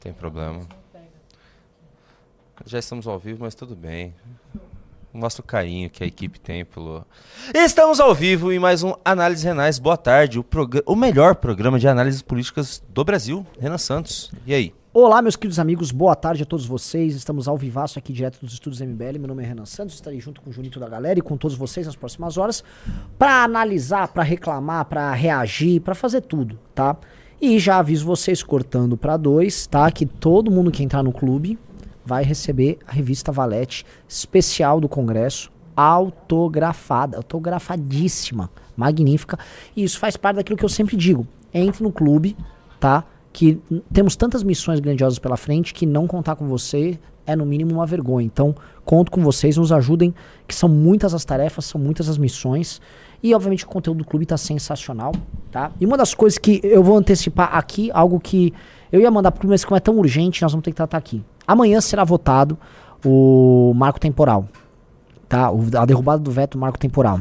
tem problema. Já estamos ao vivo, mas tudo bem. Mostra o carinho que a equipe tem pelo. Estamos ao vivo em mais um Análise Renais. Boa tarde. O, prog... o melhor programa de análises políticas do Brasil. Renan Santos. E aí? Olá, meus queridos amigos, boa tarde a todos vocês. Estamos ao vivaço aqui direto dos estúdios MBL. Meu nome é Renan Santos, estarei junto com o Junito da galera e com todos vocês nas próximas horas para analisar, para reclamar, para reagir, para fazer tudo, tá? E já aviso vocês cortando para dois, tá? Que todo mundo que entrar no clube vai receber a revista Valete especial do Congresso, autografada, autografadíssima, magnífica. E isso faz parte daquilo que eu sempre digo. Entre no clube, tá? Que temos tantas missões grandiosas pela frente que não contar com você é no mínimo uma vergonha. Então, conto com vocês, nos ajudem, que são muitas as tarefas, são muitas as missões. E obviamente o conteúdo do clube tá sensacional, tá? E uma das coisas que eu vou antecipar aqui, algo que eu ia mandar pro clube, mas como é tão urgente, nós vamos ter que tratar aqui. Amanhã será votado o marco temporal, tá? O, a derrubada do veto marco temporal.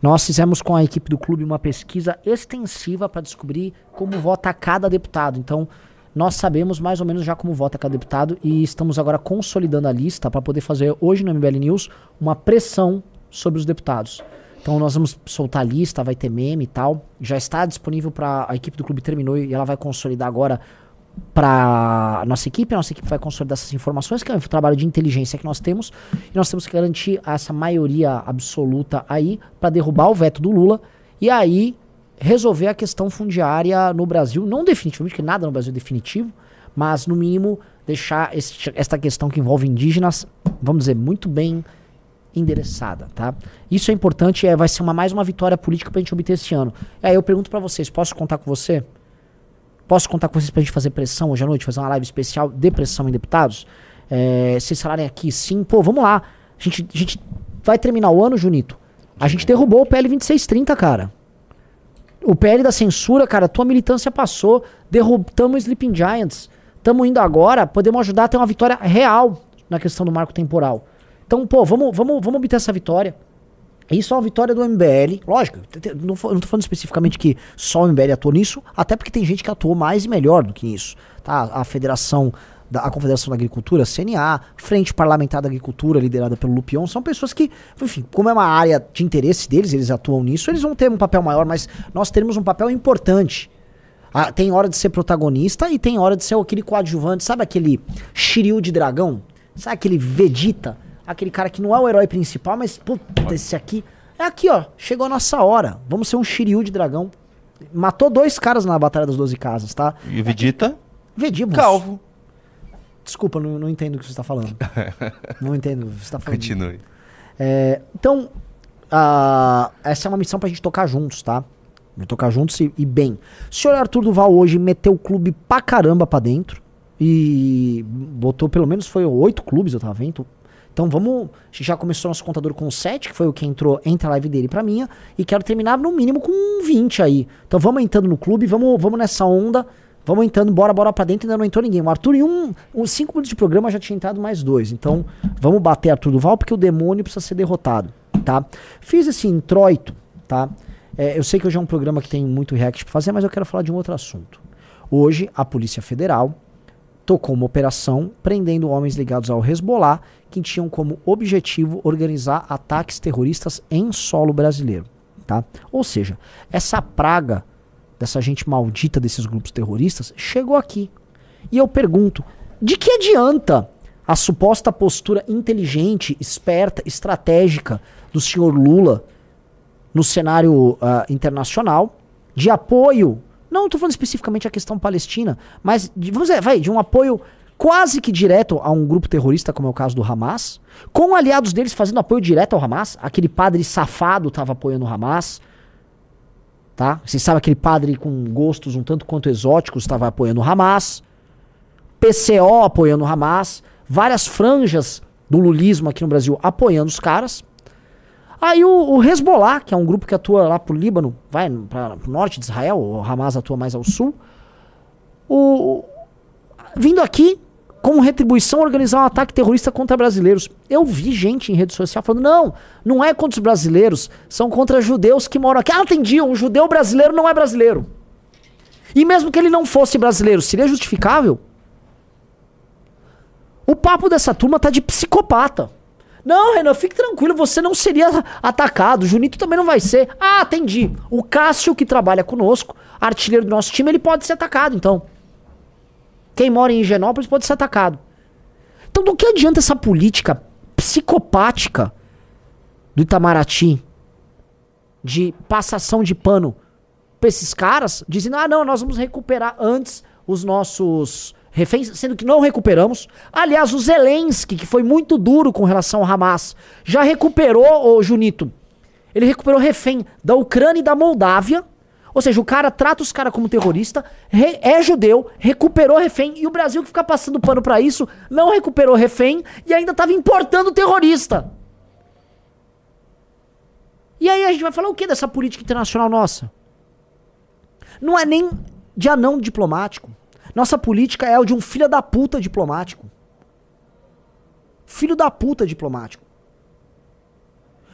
Nós fizemos com a equipe do clube uma pesquisa extensiva para descobrir como vota cada deputado. Então, nós sabemos mais ou menos já como vota cada deputado e estamos agora consolidando a lista para poder fazer hoje no MBL News uma pressão sobre os deputados. Então nós vamos soltar a lista, vai ter meme e tal. Já está disponível para a equipe do clube terminou e ela vai consolidar agora para nossa equipe. A nossa equipe vai consolidar essas informações, que é um trabalho de inteligência que nós temos. E nós temos que garantir essa maioria absoluta aí para derrubar o veto do Lula e aí resolver a questão fundiária no Brasil. Não definitivamente, porque nada no Brasil é definitivo, mas no mínimo deixar esse, esta questão que envolve indígenas, vamos dizer, muito bem endereçada, tá? Isso é importante, é, vai ser uma, mais uma vitória política pra gente obter esse ano. Aí eu pergunto para vocês, posso contar com você? Posso contar com vocês pra gente fazer pressão hoje à noite, fazer uma live especial de pressão em deputados? É, vocês falarem aqui sim, pô, vamos lá. A gente, a gente vai terminar o ano, Junito. A gente derrubou o PL 2630, cara. O PL da censura, cara, tua militância passou. Derrubamos o Sleeping Giants. Estamos indo agora, podemos ajudar a ter uma vitória real na questão do marco temporal. Então, pô, vamos, vamos, vamos obter essa vitória. Isso é uma vitória do MBL. Lógico, não, não tô falando especificamente que só o MBL atuou nisso, até porque tem gente que atuou mais e melhor do que isso. Tá? A Federação, da, a Confederação da Agricultura, CNA, Frente Parlamentar da Agricultura, liderada pelo Lupion, são pessoas que, enfim, como é uma área de interesse deles, eles atuam nisso, eles vão ter um papel maior, mas nós teremos um papel importante. Ah, tem hora de ser protagonista e tem hora de ser aquele coadjuvante, sabe aquele Shiryu de dragão? Sabe aquele Vegeta? Aquele cara que não é o herói principal, mas, puta, esse aqui. É aqui, ó. Chegou a nossa hora. Vamos ser um Shiryu de dragão. Matou dois caras na Batalha das Doze Casas, tá? E o Vegeta? Vegeta. Calvo. Desculpa, não, não entendo o que você está falando. não entendo o que você está falando. Continue. É, então, uh, essa é uma missão pra gente tocar juntos, tá? Tocar juntos e, e bem. O senhor Arthur Duval hoje meteu o clube pra caramba pra dentro. E botou pelo menos foi oito clubes, eu tava vendo. Então vamos. Já começou nosso contador com 7, que foi o que entrou entre a live dele pra minha. E quero terminar no mínimo com 20 aí. Então vamos entrando no clube, vamos, vamos nessa onda. Vamos entrando, bora, bora pra dentro, ainda não entrou ninguém. O Arthur, em um, um cinco minutos de programa, já tinha entrado mais dois. Então, vamos bater Arthur Duval, porque o demônio precisa ser derrotado, tá? Fiz esse introito, tá? É, eu sei que hoje é um programa que tem muito react pra fazer, mas eu quero falar de um outro assunto. Hoje, a Polícia Federal tocou uma operação prendendo homens ligados ao Hezbollah que tinham como objetivo organizar ataques terroristas em solo brasileiro. Tá? Ou seja, essa praga dessa gente maldita desses grupos terroristas chegou aqui. E eu pergunto: de que adianta a suposta postura inteligente, esperta, estratégica do senhor Lula no cenário uh, internacional de apoio? Não estou falando especificamente a questão palestina, mas de, vamos dizer, vai, de um apoio quase que direto a um grupo terrorista, como é o caso do Hamas, com aliados deles fazendo apoio direto ao Hamas. Aquele padre safado estava apoiando o Hamas. Tá? Vocês sabem aquele padre com gostos um tanto quanto exóticos estava apoiando o Hamas. PCO apoiando o Hamas. Várias franjas do lulismo aqui no Brasil apoiando os caras. Aí o, o Hezbollah, que é um grupo que atua lá pro Líbano, vai para o norte de Israel, o Hamas atua mais ao sul. O, vindo aqui como retribuição, organizar um ataque terrorista contra brasileiros. Eu vi gente em rede social falando: não, não é contra os brasileiros, são contra judeus que moram aqui. Ah, entendi, um judeu brasileiro não é brasileiro. E mesmo que ele não fosse brasileiro, seria justificável? O papo dessa turma tá de psicopata. Não, Renan, fique tranquilo, você não seria atacado. O Junito também não vai ser. Ah, entendi. O Cássio, que trabalha conosco, artilheiro do nosso time, ele pode ser atacado, então. Quem mora em Higienópolis pode ser atacado. Então, do que adianta essa política psicopática do Itamaraty de passação de pano pra esses caras, dizendo: ah, não, nós vamos recuperar antes os nossos reféns, sendo que não recuperamos. Aliás, o Zelensky, que foi muito duro com relação ao Hamas, já recuperou, o Junito. Ele recuperou refém da Ucrânia e da Moldávia. Ou seja, o cara trata os caras como terrorista, re- é judeu, recuperou refém, e o Brasil que fica passando pano pra isso, não recuperou refém e ainda tava importando terrorista. E aí a gente vai falar o que dessa política internacional nossa? Não é nem de anão diplomático. Nossa política é o de um filho da puta diplomático. Filho da puta diplomático.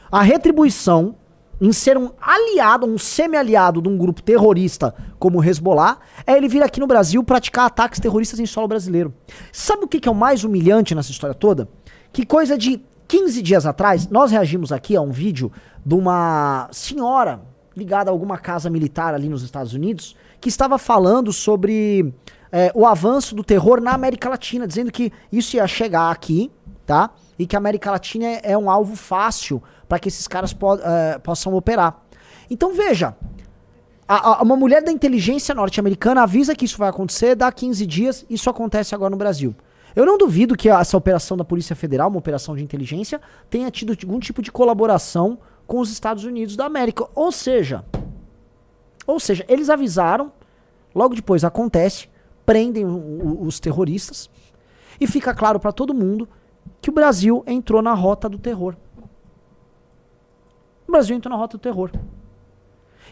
A retribuição em ser um aliado, um semi-aliado de um grupo terrorista como o Hezbollah, é ele vir aqui no Brasil praticar ataques terroristas em solo brasileiro. Sabe o que é o mais humilhante nessa história toda? Que coisa de 15 dias atrás, nós reagimos aqui a um vídeo de uma senhora ligada a alguma casa militar ali nos Estados Unidos, que estava falando sobre é, o avanço do terror na América Latina, dizendo que isso ia chegar aqui, tá? E que a América Latina é, é um alvo fácil para que esses caras po é, possam operar. Então veja, a- a- uma mulher da inteligência norte-americana avisa que isso vai acontecer, dá 15 dias, isso acontece agora no Brasil. Eu não duvido que essa operação da Polícia Federal, uma operação de inteligência, tenha tido algum tipo de colaboração com os Estados Unidos da América. Ou seja, ou seja, eles avisaram, logo depois acontece, prendem os terroristas e fica claro para todo mundo que o Brasil entrou na rota do terror. O Brasil entrou na rota do terror.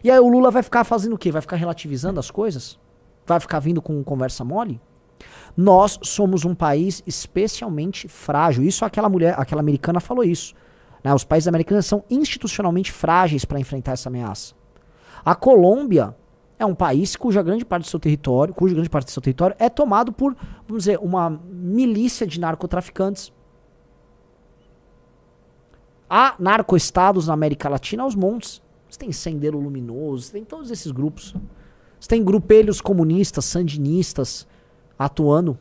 E aí o Lula vai ficar fazendo o quê? Vai ficar relativizando as coisas? Vai ficar vindo com conversa mole? Nós somos um país especialmente frágil. Isso aquela mulher, aquela americana falou isso. né? Os países americanos são institucionalmente frágeis para enfrentar essa ameaça. A Colômbia é um país cuja grande parte do seu território, cuja grande parte do seu território é tomado por, vamos dizer, uma milícia de narcotraficantes. Há narcoestados na América Latina aos montes. Você tem Sendero Luminoso, você tem todos esses grupos. Você tem grupelhos comunistas, sandinistas atuando.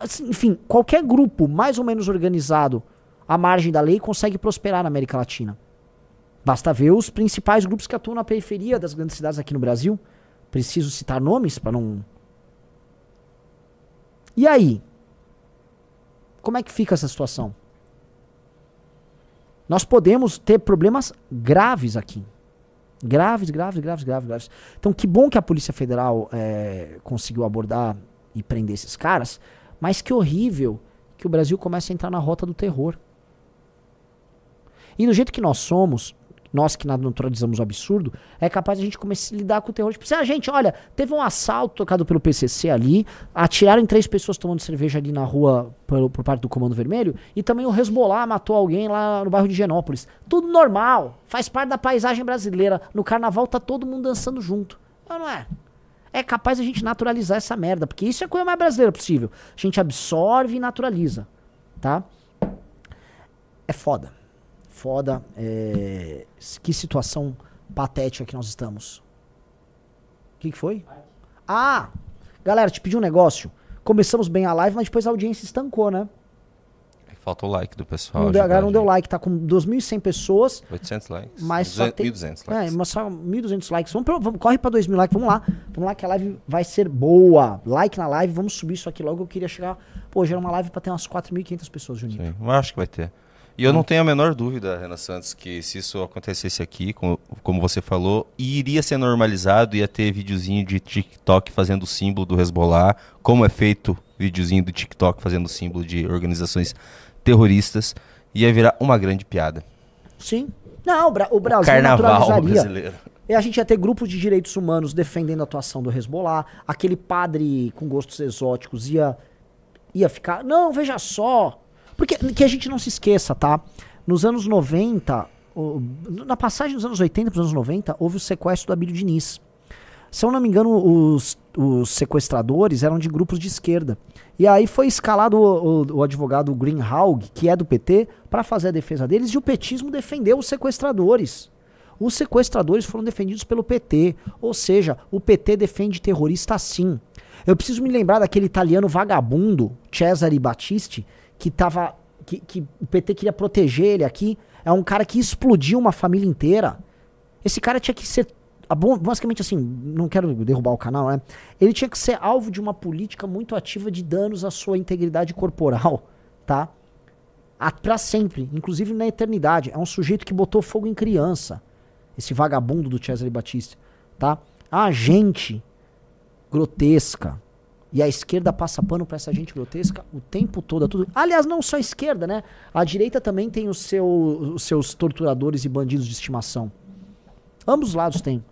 assim, enfim, qualquer grupo mais ou menos organizado à margem da lei consegue prosperar na América Latina. Basta ver os principais grupos que atuam na periferia das grandes cidades aqui no Brasil. Preciso citar nomes para não. E aí? Como é que fica essa situação? Nós podemos ter problemas graves aqui. Graves, graves, graves, graves, graves. Então, que bom que a Polícia Federal eh, conseguiu abordar e prender esses caras, mas que horrível que o Brasil comece a entrar na rota do terror. E do jeito que nós somos, nós que naturalizamos o absurdo, é capaz de a gente começar a lidar com o terror. Tipo, assim, ah, gente, olha, teve um assalto tocado pelo PCC ali, atiraram em três pessoas tomando cerveja ali na rua por, por parte do Comando Vermelho, e também o Hezbollah matou alguém lá no bairro de Genópolis. Tudo normal, faz parte da paisagem brasileira. No carnaval tá todo mundo dançando junto. Não, não é? É capaz a gente naturalizar essa merda, porque isso é a coisa mais brasileira possível. A gente absorve e naturaliza, tá? É foda foda. é, Que situação patética que nós estamos. O que, que foi? Ah! Galera, te pedi um negócio. Começamos bem a live, mas depois a audiência estancou, né? É Falta o like do pessoal. Não deu, a galera não deu like, tá com 2.100 pessoas, 800 likes. mas só 200, tem... 1.200 É, likes. mas só 1.200 likes. Vamos, pra- vamos, corre pra 2.000 likes, vamos lá. Vamos lá que a live vai ser boa. Like na live, vamos subir isso aqui logo. Eu queria chegar... Pô, já era uma live pra ter umas 4.500 pessoas, Juninho. Sim, eu acho que vai ter. E eu não tenho a menor dúvida, Renan Santos, que se isso acontecesse aqui, como, como você falou, iria ser normalizado, ia ter videozinho de TikTok fazendo o símbolo do Hezbollah, como é feito videozinho do TikTok fazendo o símbolo de organizações terroristas, ia virar uma grande piada. Sim. Não, o, Bra o Brasil Carnaval naturalizaria. brasileiro. E a gente ia ter grupos de direitos humanos defendendo a atuação do Hezbollah. Aquele padre com gostos exóticos ia, ia ficar. Não, veja só. Porque que a gente não se esqueça, tá? Nos anos 90, o- na passagem dos anos 80 para os anos 90, houve o sequestro do Abílio Diniz. Se eu não me engano, os, os sequestradores eram de grupos de esquerda. E aí foi escalado o, o, o advogado Greenhalgh, que é do PT, para fazer a defesa deles, e o petismo defendeu os sequestradores. Os sequestradores foram defendidos pelo PT. Ou seja, o PT defende terrorista sim. Eu preciso me lembrar daquele italiano vagabundo, Cesare Battisti, que tava. Que, que o PT queria proteger ele aqui. É um cara que explodiu uma família inteira. Esse cara tinha que ser. Basicamente assim, não quero derrubar o canal, né? Ele tinha que ser alvo de uma política muito ativa de danos à sua integridade corporal, tá? Pra sempre, inclusive na eternidade. É um sujeito que botou fogo em criança. Esse vagabundo do Cesare Battisti, tá? A gente grotesca. E a esquerda passa pano pra essa gente grotesca o tempo todo. Tudo. Aliás, não só a esquerda, né? A direita também tem os, seu, os seus torturadores e bandidos de estimação. Ambos os lados têm.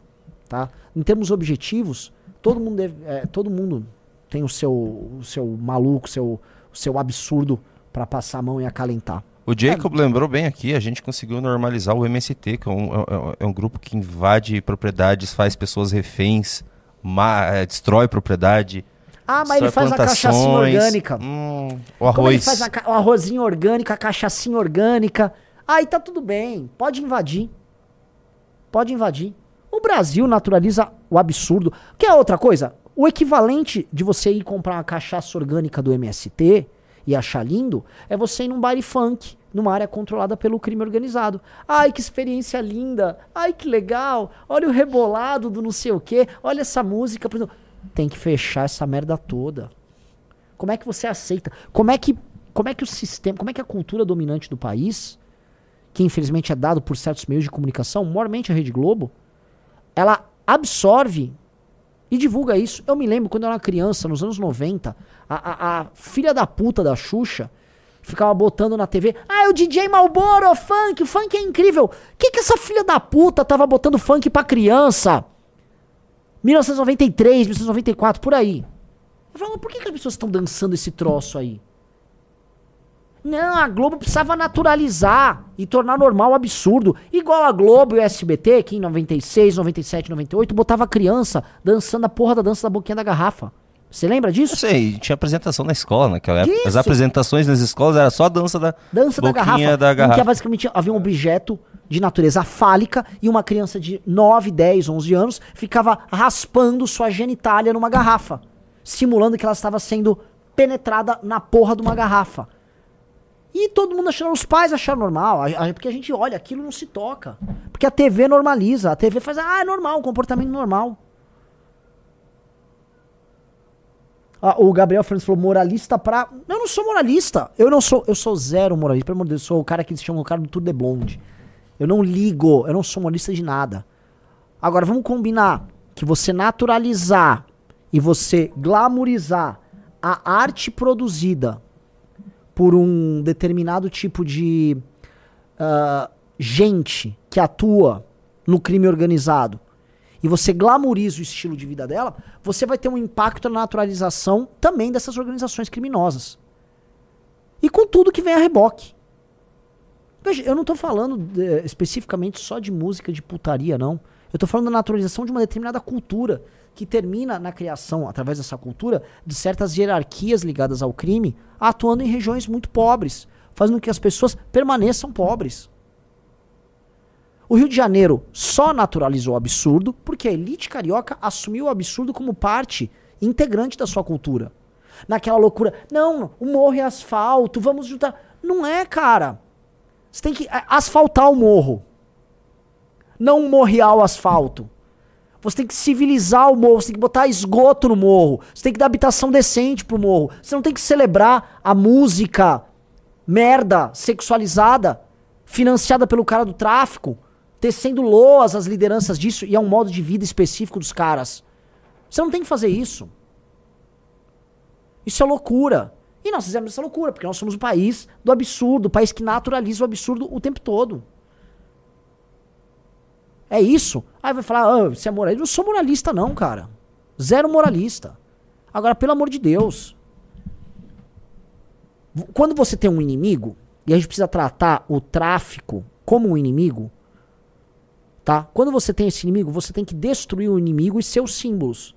Tá? Em termos objetivos, todo mundo, deve, é, todo mundo tem o seu, o seu maluco, seu, o seu absurdo para passar a mão e acalentar. O Jacob é. lembrou bem aqui, a gente conseguiu normalizar o MST, que é um, é, é, é um grupo que invade propriedades, faz pessoas reféns, é, destrói propriedade. Ah, mas ele faz a cachaça orgânica. Hum, o arroz. Como ele faz a, o arrozinho orgânico, a cachaçinha orgânica. Aí tá tudo bem, pode invadir. Pode invadir. O Brasil naturaliza o absurdo. Quer outra coisa? O equivalente de você ir comprar uma cachaça orgânica do MST e achar lindo é você ir num bar funk numa área controlada pelo crime organizado. Ai, que experiência linda! Ai, que legal! Olha o rebolado do não sei o quê, olha essa música. Tem que fechar essa merda toda. Como é que você aceita? Como é que, como é que o sistema, como é que a cultura dominante do país, que infelizmente é dado por certos meios de comunicação, mormente a Rede Globo, ela absorve e divulga isso. Eu me lembro quando eu era criança, nos anos 90, a, a, a filha da puta da Xuxa ficava botando na TV. Ah, é o DJ Malboro, funk, o funk é incrível. Que que essa filha da puta tava botando funk pra criança? 1993, 1994, por aí. Eu falava, por que, que as pessoas estão dançando esse troço aí? Não, a Globo precisava naturalizar e tornar normal o absurdo. Igual a Globo e o SBT, que em 96, 97, 98, botava criança dançando a porra da dança da boquinha da garrafa. Você lembra disso? Eu sei, tinha apresentação na escola naquela época. Isso. As apresentações nas escolas era só a dança da dança da garrafa, da garrafa. Em que basicamente havia um objeto de natureza fálica e uma criança de 9, 10, 11 anos ficava raspando sua genitália numa garrafa, simulando que ela estava sendo penetrada na porra de uma garrafa. E todo mundo achando, os pais acharam normal, porque a gente olha, aquilo não se toca. Porque a TV normaliza, a TV faz, ah, é normal, um comportamento normal. Ah, o Gabriel Fernandes falou moralista pra. Eu não sou moralista. Eu não sou. Eu sou zero moralista. Pelo amor de Deus, eu sou o cara que eles chamam o cara do Tour de Blonde. Eu não ligo. Eu não sou moralista de nada. Agora, vamos combinar que você naturalizar e você glamourizar a arte produzida por um determinado tipo de uh, gente que atua no crime organizado e você glamoriza o estilo de vida dela, você vai ter um impacto na naturalização também dessas organizações criminosas. E com tudo que vem a reboque. Veja, eu não estou falando de, eh, especificamente só de música de putaria, não. Eu estou falando da naturalização de uma determinada cultura que termina na criação, através dessa cultura, de certas hierarquias ligadas ao crime, atuando em regiões muito pobres, fazendo com que as pessoas permaneçam pobres. O Rio de Janeiro só naturalizou o absurdo porque a elite carioca assumiu o absurdo como parte integrante da sua cultura. Naquela loucura, não, o morro é asfalto, vamos juntar. Não é, cara. Você tem que asfaltar o morro. Não morrear o asfalto. Você tem que civilizar o morro, você tem que botar esgoto no morro, você tem que dar habitação decente pro morro. Você não tem que celebrar a música merda, sexualizada, financiada pelo cara do tráfico tecendo loas as lideranças disso e é um modo de vida específico dos caras. Você não tem que fazer isso. Isso é loucura. E nós fizemos essa loucura, porque nós somos o país do absurdo, o país que naturaliza o absurdo o tempo todo. É isso. Aí vai falar, ah, você é moralista. Eu não sou moralista, não, cara. Zero moralista. Agora, pelo amor de Deus. Quando você tem um inimigo, e a gente precisa tratar o tráfico como um inimigo, Tá? Quando você tem esse inimigo, você tem que destruir o inimigo e seus símbolos.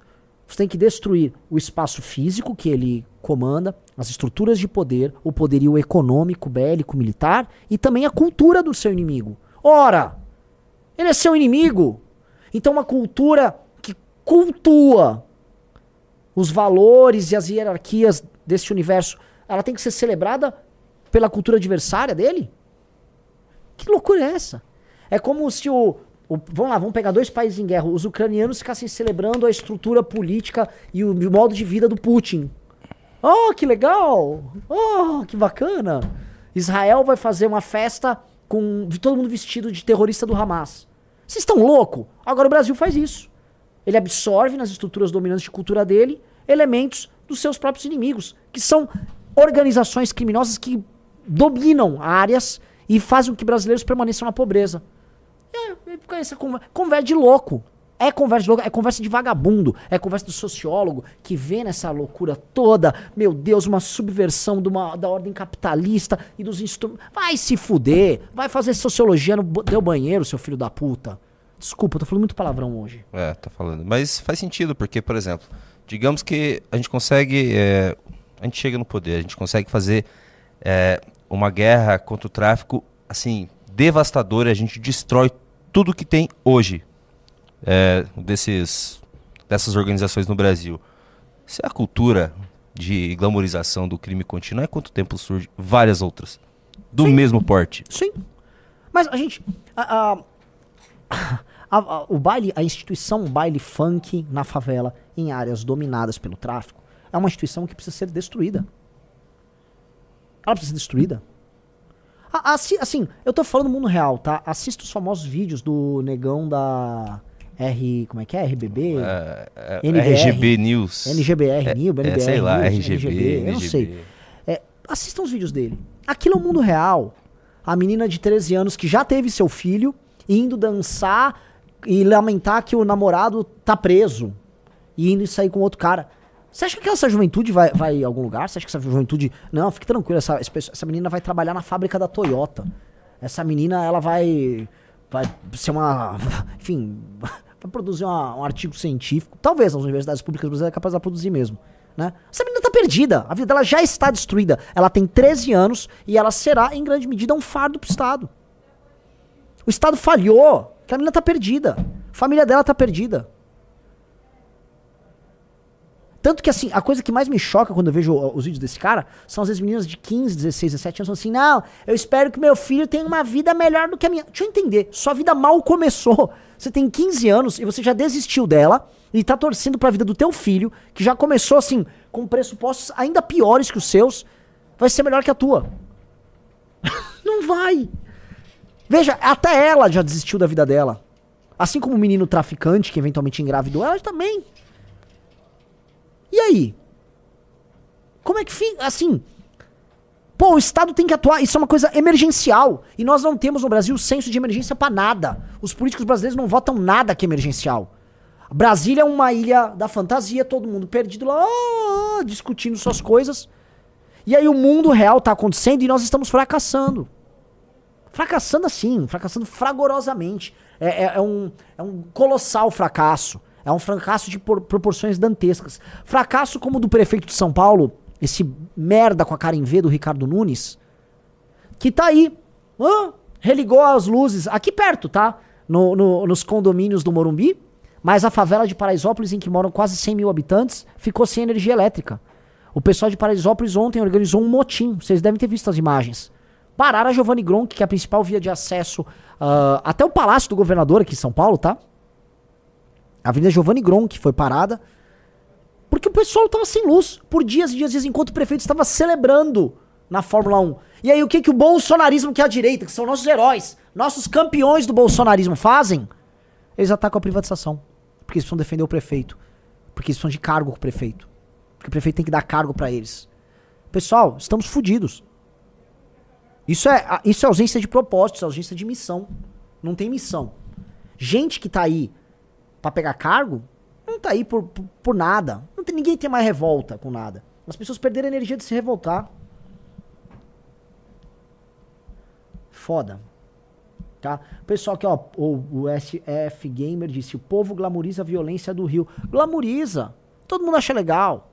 Você tem que destruir o espaço físico que ele comanda, as estruturas de poder, o poderio econômico, bélico, militar e também a cultura do seu inimigo. Ora, ele é seu inimigo. Então, uma cultura que cultua os valores e as hierarquias desse universo, ela tem que ser celebrada pela cultura adversária dele? Que loucura é essa? É como se o, o, vamos lá, vamos pegar dois países em guerra. Os ucranianos ficassem celebrando a estrutura política e o, o modo de vida do Putin. Oh, que legal! Oh, que bacana! Israel vai fazer uma festa com todo mundo vestido de terrorista do Hamas. Vocês estão louco? Agora o Brasil faz isso. Ele absorve nas estruturas dominantes de cultura dele elementos dos seus próprios inimigos, que são organizações criminosas que dominam áreas e fazem com que brasileiros permaneçam na pobreza. É, essa conversa de louco. É conversa de louco, é conversa de vagabundo, é conversa do sociólogo que vê nessa loucura toda, meu Deus, uma subversão de uma, da ordem capitalista e dos instrumentos. Vai se fuder, vai fazer sociologia no teu banheiro, seu filho da puta. Desculpa, eu tô falando muito palavrão hoje. É, tá falando. Mas faz sentido, porque, por exemplo, digamos que a gente consegue. É, a gente chega no poder, a gente consegue fazer é, uma guerra contra o tráfico, assim, devastadora, a gente destrói tudo que tem hoje é, desses, dessas organizações no Brasil. Se a cultura de glamorização do crime contínuo é quanto tempo surge várias outras do Sim. mesmo porte. Sim. Mas a gente. A, a, a, o baile, a instituição baile funk na favela, em áreas dominadas pelo tráfico, é uma instituição que precisa ser destruída. Ela precisa ser destruída. Assi, assim, eu tô falando mundo real, tá? Assista os famosos vídeos do negão da R. Como é que é? RBB? É, é, NBR, RGB News. NGBR é, News, NBR. É, sei lá, News, RGB, RGB, Eu não sei. É, assistam os vídeos dele. Aquilo é o mundo real. A menina de 13 anos que já teve seu filho indo dançar e lamentar que o namorado tá preso. E indo sair com outro cara. Você acha que essa juventude vai, vai a algum lugar? Você acha que essa juventude. Não, fique tranquilo, essa, essa menina vai trabalhar na fábrica da Toyota. Essa menina, ela vai. Vai ser uma. Enfim, vai produzir uma, um artigo científico. Talvez as universidades públicas brasileiras é capaz de produzir mesmo. Né? Essa menina tá perdida. A vida dela já está destruída. Ela tem 13 anos e ela será, em grande medida, um fardo pro Estado. O Estado falhou. A menina tá perdida. A família dela tá perdida. Tanto que, assim, a coisa que mais me choca quando eu vejo os vídeos desse cara são as meninas de 15, 16, 17 anos assim: não, eu espero que meu filho tenha uma vida melhor do que a minha. Deixa eu entender, sua vida mal começou. Você tem 15 anos e você já desistiu dela e tá torcendo pra vida do teu filho, que já começou, assim, com pressupostos ainda piores que os seus, vai ser melhor que a tua. não vai. Veja, até ela já desistiu da vida dela. Assim como o menino traficante que eventualmente engravidou, ela também. E aí? Como é que fica? Assim. Pô, o Estado tem que atuar. Isso é uma coisa emergencial. E nós não temos no Brasil senso de emergência para nada. Os políticos brasileiros não votam nada que é emergencial. Brasília é uma ilha da fantasia, todo mundo perdido lá, oh, discutindo suas coisas. E aí o mundo real tá acontecendo e nós estamos fracassando. Fracassando assim, fracassando fragorosamente. É, é, é um, é um colossal fracasso. É um fracasso de por, proporções dantescas. Fracasso como o do prefeito de São Paulo, esse merda com a cara em V do Ricardo Nunes, que tá aí, religou as luzes, aqui perto, tá? No, no, nos condomínios do Morumbi, mas a favela de Paraisópolis, em que moram quase 100 mil habitantes, ficou sem energia elétrica. O pessoal de Paraisópolis ontem organizou um motim, vocês devem ter visto as imagens. Pararam a Giovanni Gronk, que é a principal via de acesso uh, até o Palácio do Governador aqui em São Paulo, tá? A Avenida Giovanni Gronk foi parada porque o pessoal estava sem luz por dias e dias, dias enquanto o prefeito estava celebrando na Fórmula 1. E aí o que, que o bolsonarismo, que é a direita, que são nossos heróis, nossos campeões do bolsonarismo fazem? Eles atacam a privatização. Porque eles precisam defender o prefeito. Porque eles precisam de cargo com o prefeito. Porque o prefeito tem que dar cargo para eles. Pessoal, estamos fodidos. Isso é, isso é ausência de propósito, isso é ausência de missão. Não tem missão. Gente que tá aí para pegar cargo, não tá aí por, por, por, nada. Não tem, ninguém tem mais revolta com nada. As pessoas perderam a energia de se revoltar. Foda. Tá? Pessoal aqui, ó, o, o SF Gamer disse: o povo glamoriza a violência do Rio. Glamoriza. Todo mundo acha legal.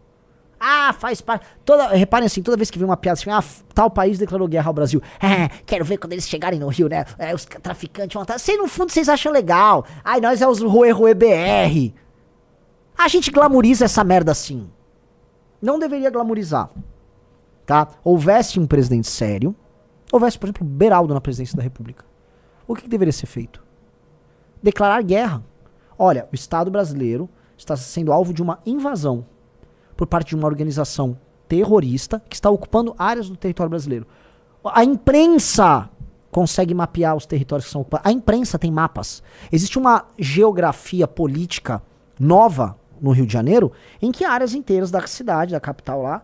Ah, faz parte. Toda, reparem assim, toda vez que vem uma piada assim, ah, tal país declarou guerra ao Brasil. É, quero ver quando eles chegarem no Rio, né? É, os traficantes vão estar. Sei, no fundo, vocês acham legal. Ai, nós é os Rue Rue BR. A gente glamoriza essa merda assim. Não deveria glamorizar. Tá? Houvesse um presidente sério, houvesse, por exemplo, Beraldo na presidência da República. O que, que deveria ser feito? Declarar guerra. Olha, o Estado brasileiro está sendo alvo de uma invasão por parte de uma organização terrorista que está ocupando áreas do território brasileiro. A imprensa consegue mapear os territórios que são ocupados. A imprensa tem mapas. Existe uma geografia política nova no Rio de Janeiro em que áreas inteiras da cidade, da capital lá,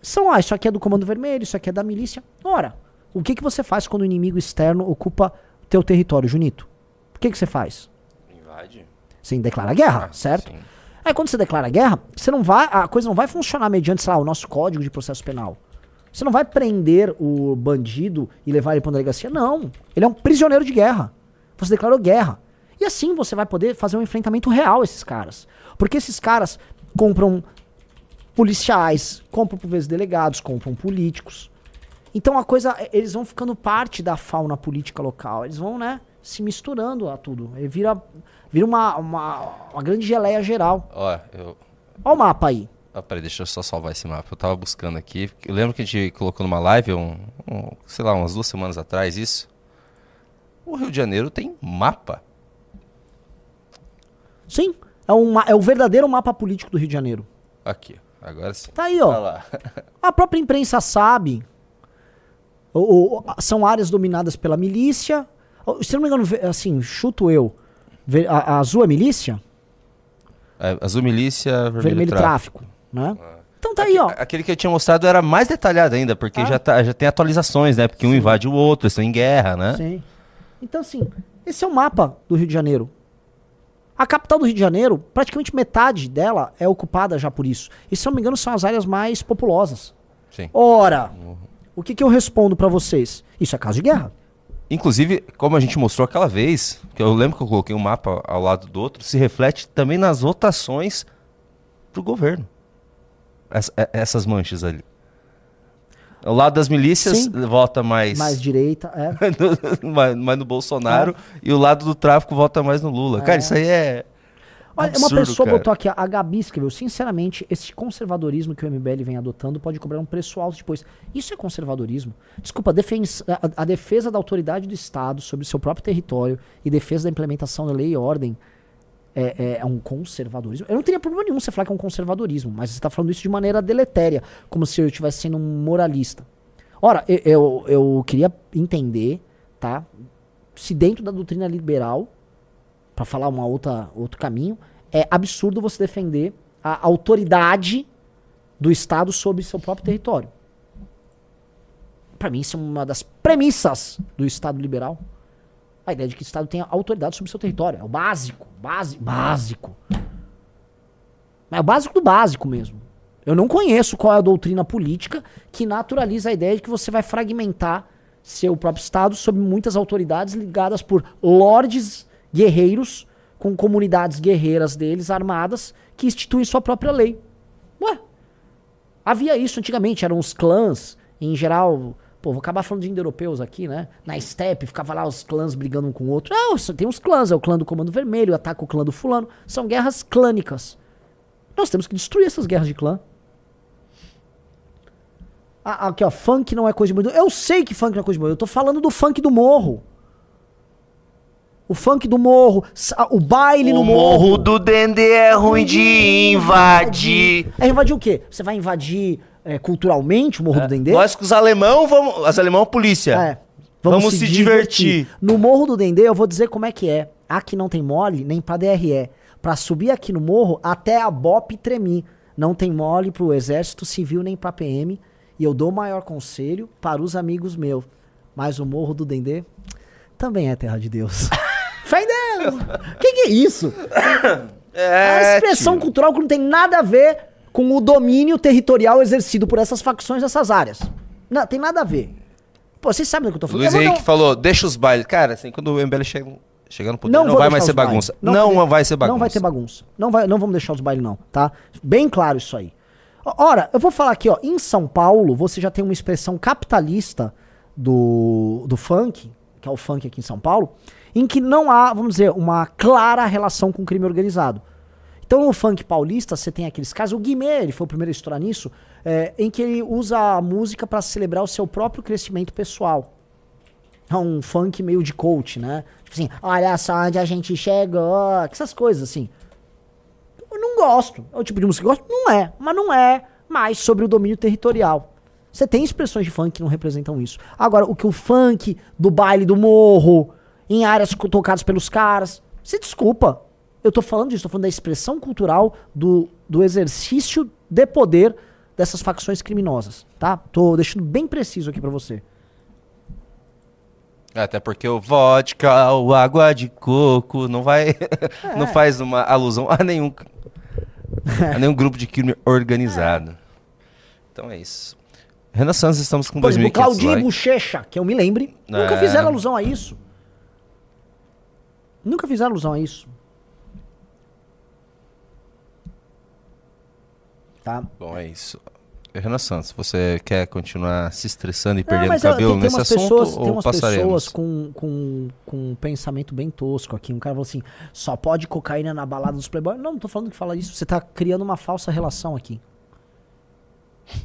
são, ah, isso aqui é do Comando Vermelho, isso aqui é da milícia. Ora, o que, que você faz quando o inimigo externo ocupa teu território, Junito? O que, que você faz? Invade. Você declara guerra, Ah, certo? sim. Aí quando você declara guerra, você não vai, a coisa não vai funcionar mediante, sei lá, o nosso código de processo penal. Você não vai prender o bandido e levar ele para uma delegacia, não. Ele é um prisioneiro de guerra. Você declarou guerra. E assim você vai poder fazer um enfrentamento real a esses caras. Porque esses caras compram policiais, compram por vezes delegados, compram políticos. Então a coisa, eles vão ficando parte da fauna política local. Eles vão, né, se misturando a tudo. Ele vira, vira uma, uma, uma grande geleia geral. Ó, eu. Olha o mapa aí. Ah, peraí, deixa eu só salvar esse mapa. Eu tava buscando aqui. Eu lembro que a gente colocou numa live, um, um- sei lá, umas duas semanas atrás, isso. O Rio de Janeiro tem mapa. Sim, é, um, ma- é o verdadeiro mapa político do Rio de Janeiro. Aqui, agora sim. Tá aí, ó. lá. A própria imprensa sabe. O- o- são áreas dominadas pela milícia. Se não me engano, assim, chuto eu. Ve- A, a azul é milícia? É, Azul Milícia, Vermelho, Vermelho Tráfico. tráfico, né? Então tá aí, ó. Aquele que eu tinha mostrado era mais detalhado ainda, porque Ah. já, tá- já tem atualizações, né? Porque um invade o outro, eles estão em guerra, né? Sim. Então, assim, esse é o mapa do Rio de Janeiro. A capital do Rio de Janeiro, praticamente metade dela é ocupada já por isso. E se não me engano, são as áreas mais populosas. Sim. Ora, o que, que eu respondo pra vocês? Isso é caso de guerra. Inclusive, como a gente mostrou aquela vez, que eu lembro que eu coloquei um mapa ao lado do outro, se reflete também nas votações pro governo. Ess- é- essas manchas ali. Ao lado das milícias, Sim. vota mais, Mais direita, é. mais, mais no Bolsonaro, e o lado do tráfico vota mais no Lula. Cara, isso aí é. Olha, absurdo, uma pessoa cara. botou aqui, a Gabi escreveu, sinceramente, esse conservadorismo que o MBL vem adotando pode cobrar um preço alto depois. Isso é conservadorismo? Desculpa, defens- a, a defesa da autoridade do Estado sobre seu próprio território e defesa da implementação da lei e ordem é, é- é um conservadorismo? Eu não teria problema nenhum você falar que é um conservadorismo, mas você está falando isso de maneira deletéria, como se eu estivesse sendo um moralista. Ora, eu, eu, eu queria entender, tá? Se dentro da doutrina liberal para falar uma outra outro caminho, é absurdo você defender a autoridade do Estado sobre seu próprio território. Para mim, isso é uma das premissas do Estado liberal. A ideia de que o Estado tenha autoridade sobre seu território. É o básico. Básico. Básico. É o básico do básico mesmo. Eu não conheço qual é a doutrina política que naturaliza a ideia de que você vai fragmentar seu próprio Estado sob muitas autoridades ligadas por lordes guerreiros com comunidades guerreiras deles armadas que instituem sua própria lei. Ué, havia isso antigamente, eram os clãs, em geral. Pô, vou acabar falando de indo-europeus aqui, né? Na steppe, ficava lá os clãs brigando um com o outro. Só tem os clãs, é o clã do Comando Vermelho, ataca o clã do fulano. São guerras clânicas. Nós temos que destruir essas guerras de clã. Ah, aqui, ó, funk não é coisa de bandido. Eu sei que funk não é coisa de bandido. Eu tô falando do funk do morro. O funk do morro, o baile no morro. do Dendê é ruim de invadir. É invadir o quê? Você vai invadir é, culturalmente o Morro do Dendê? Nós com os alemão, vamos. Os alemão, polícia. É. Vamos se divertir. No Morro do Dendê, eu vou dizer como é que é. Aqui não tem mole, nem pra DRE. Pra subir aqui no morro, até a BOP tremi. Não tem mole pro Exército Civil nem pra PM. E eu dou o maior conselho para os amigos meus. Mas o Morro do Dendê também é terra de Deus. Deus! que, que é isso? É uma expressão tio. cultural que não tem nada a ver com o domínio territorial exercido por essas facções dessas áreas. Não, tem nada a ver. Pô, vocês sabem do que eu tô O falando. Luiz Henrique falou, deixa os bailes. Cara, assim, quando o MBL chega, chegar no poder, Não não, vai mais ser bagunça. Não Não, vai ser bagunça. Não vai ter bagunça. Não, vai, não vamos deixar os bailes, não, tá? Bem claro isso aí. Ora, eu vou falar aqui, ó. Em São Paulo, você já tem uma expressão capitalista do, do funk, que é o funk aqui em São Paulo, em que não há, vamos dizer, uma clara relação com o crime organizado. Então, no funk paulista, você tem aqueles casos. O Guimê, ele foi o primeiro a estourar nisso, é, em que ele usa a música para celebrar o seu próprio crescimento pessoal. É um funk meio de coach, né? Tipo assim, olha só onde a gente chegou, essas coisas assim. Eu não gosto. É o tipo de música que eu gosto? Não é. Mas não é mais sobre o domínio territorial. Você tem expressões de funk que não representam isso. Agora, o que o funk do baile do morro, em áreas tocadas pelos caras, você desculpa. Eu tô falando disso, tô falando da expressão cultural do, do exercício de poder dessas facções criminosas, tá? Tô deixando bem preciso aqui pra você. Até porque o vodka, o água de coco, não vai. É. não faz uma alusão a nenhum. a nenhum grupo de crime organizado. Então é isso. Renan Santos, estamos com Por exemplo, 2.500 Claudinho e. Bochecha, que eu me lembre, nunca É. fizeram alusão a isso. Nunca fizeram alusão a isso. Tá? Bom, é isso. Renan Santos, você quer continuar se estressando e Não, perdendo cabelo tem, tem nesse assunto pessoas, tem ou umas passaremos? pessoas com, com, com um pensamento bem tosco aqui. Um cara falou assim: só pode cocaína na balada dos playboys. Não, não tô falando que fala isso. Você tá criando uma falsa relação aqui.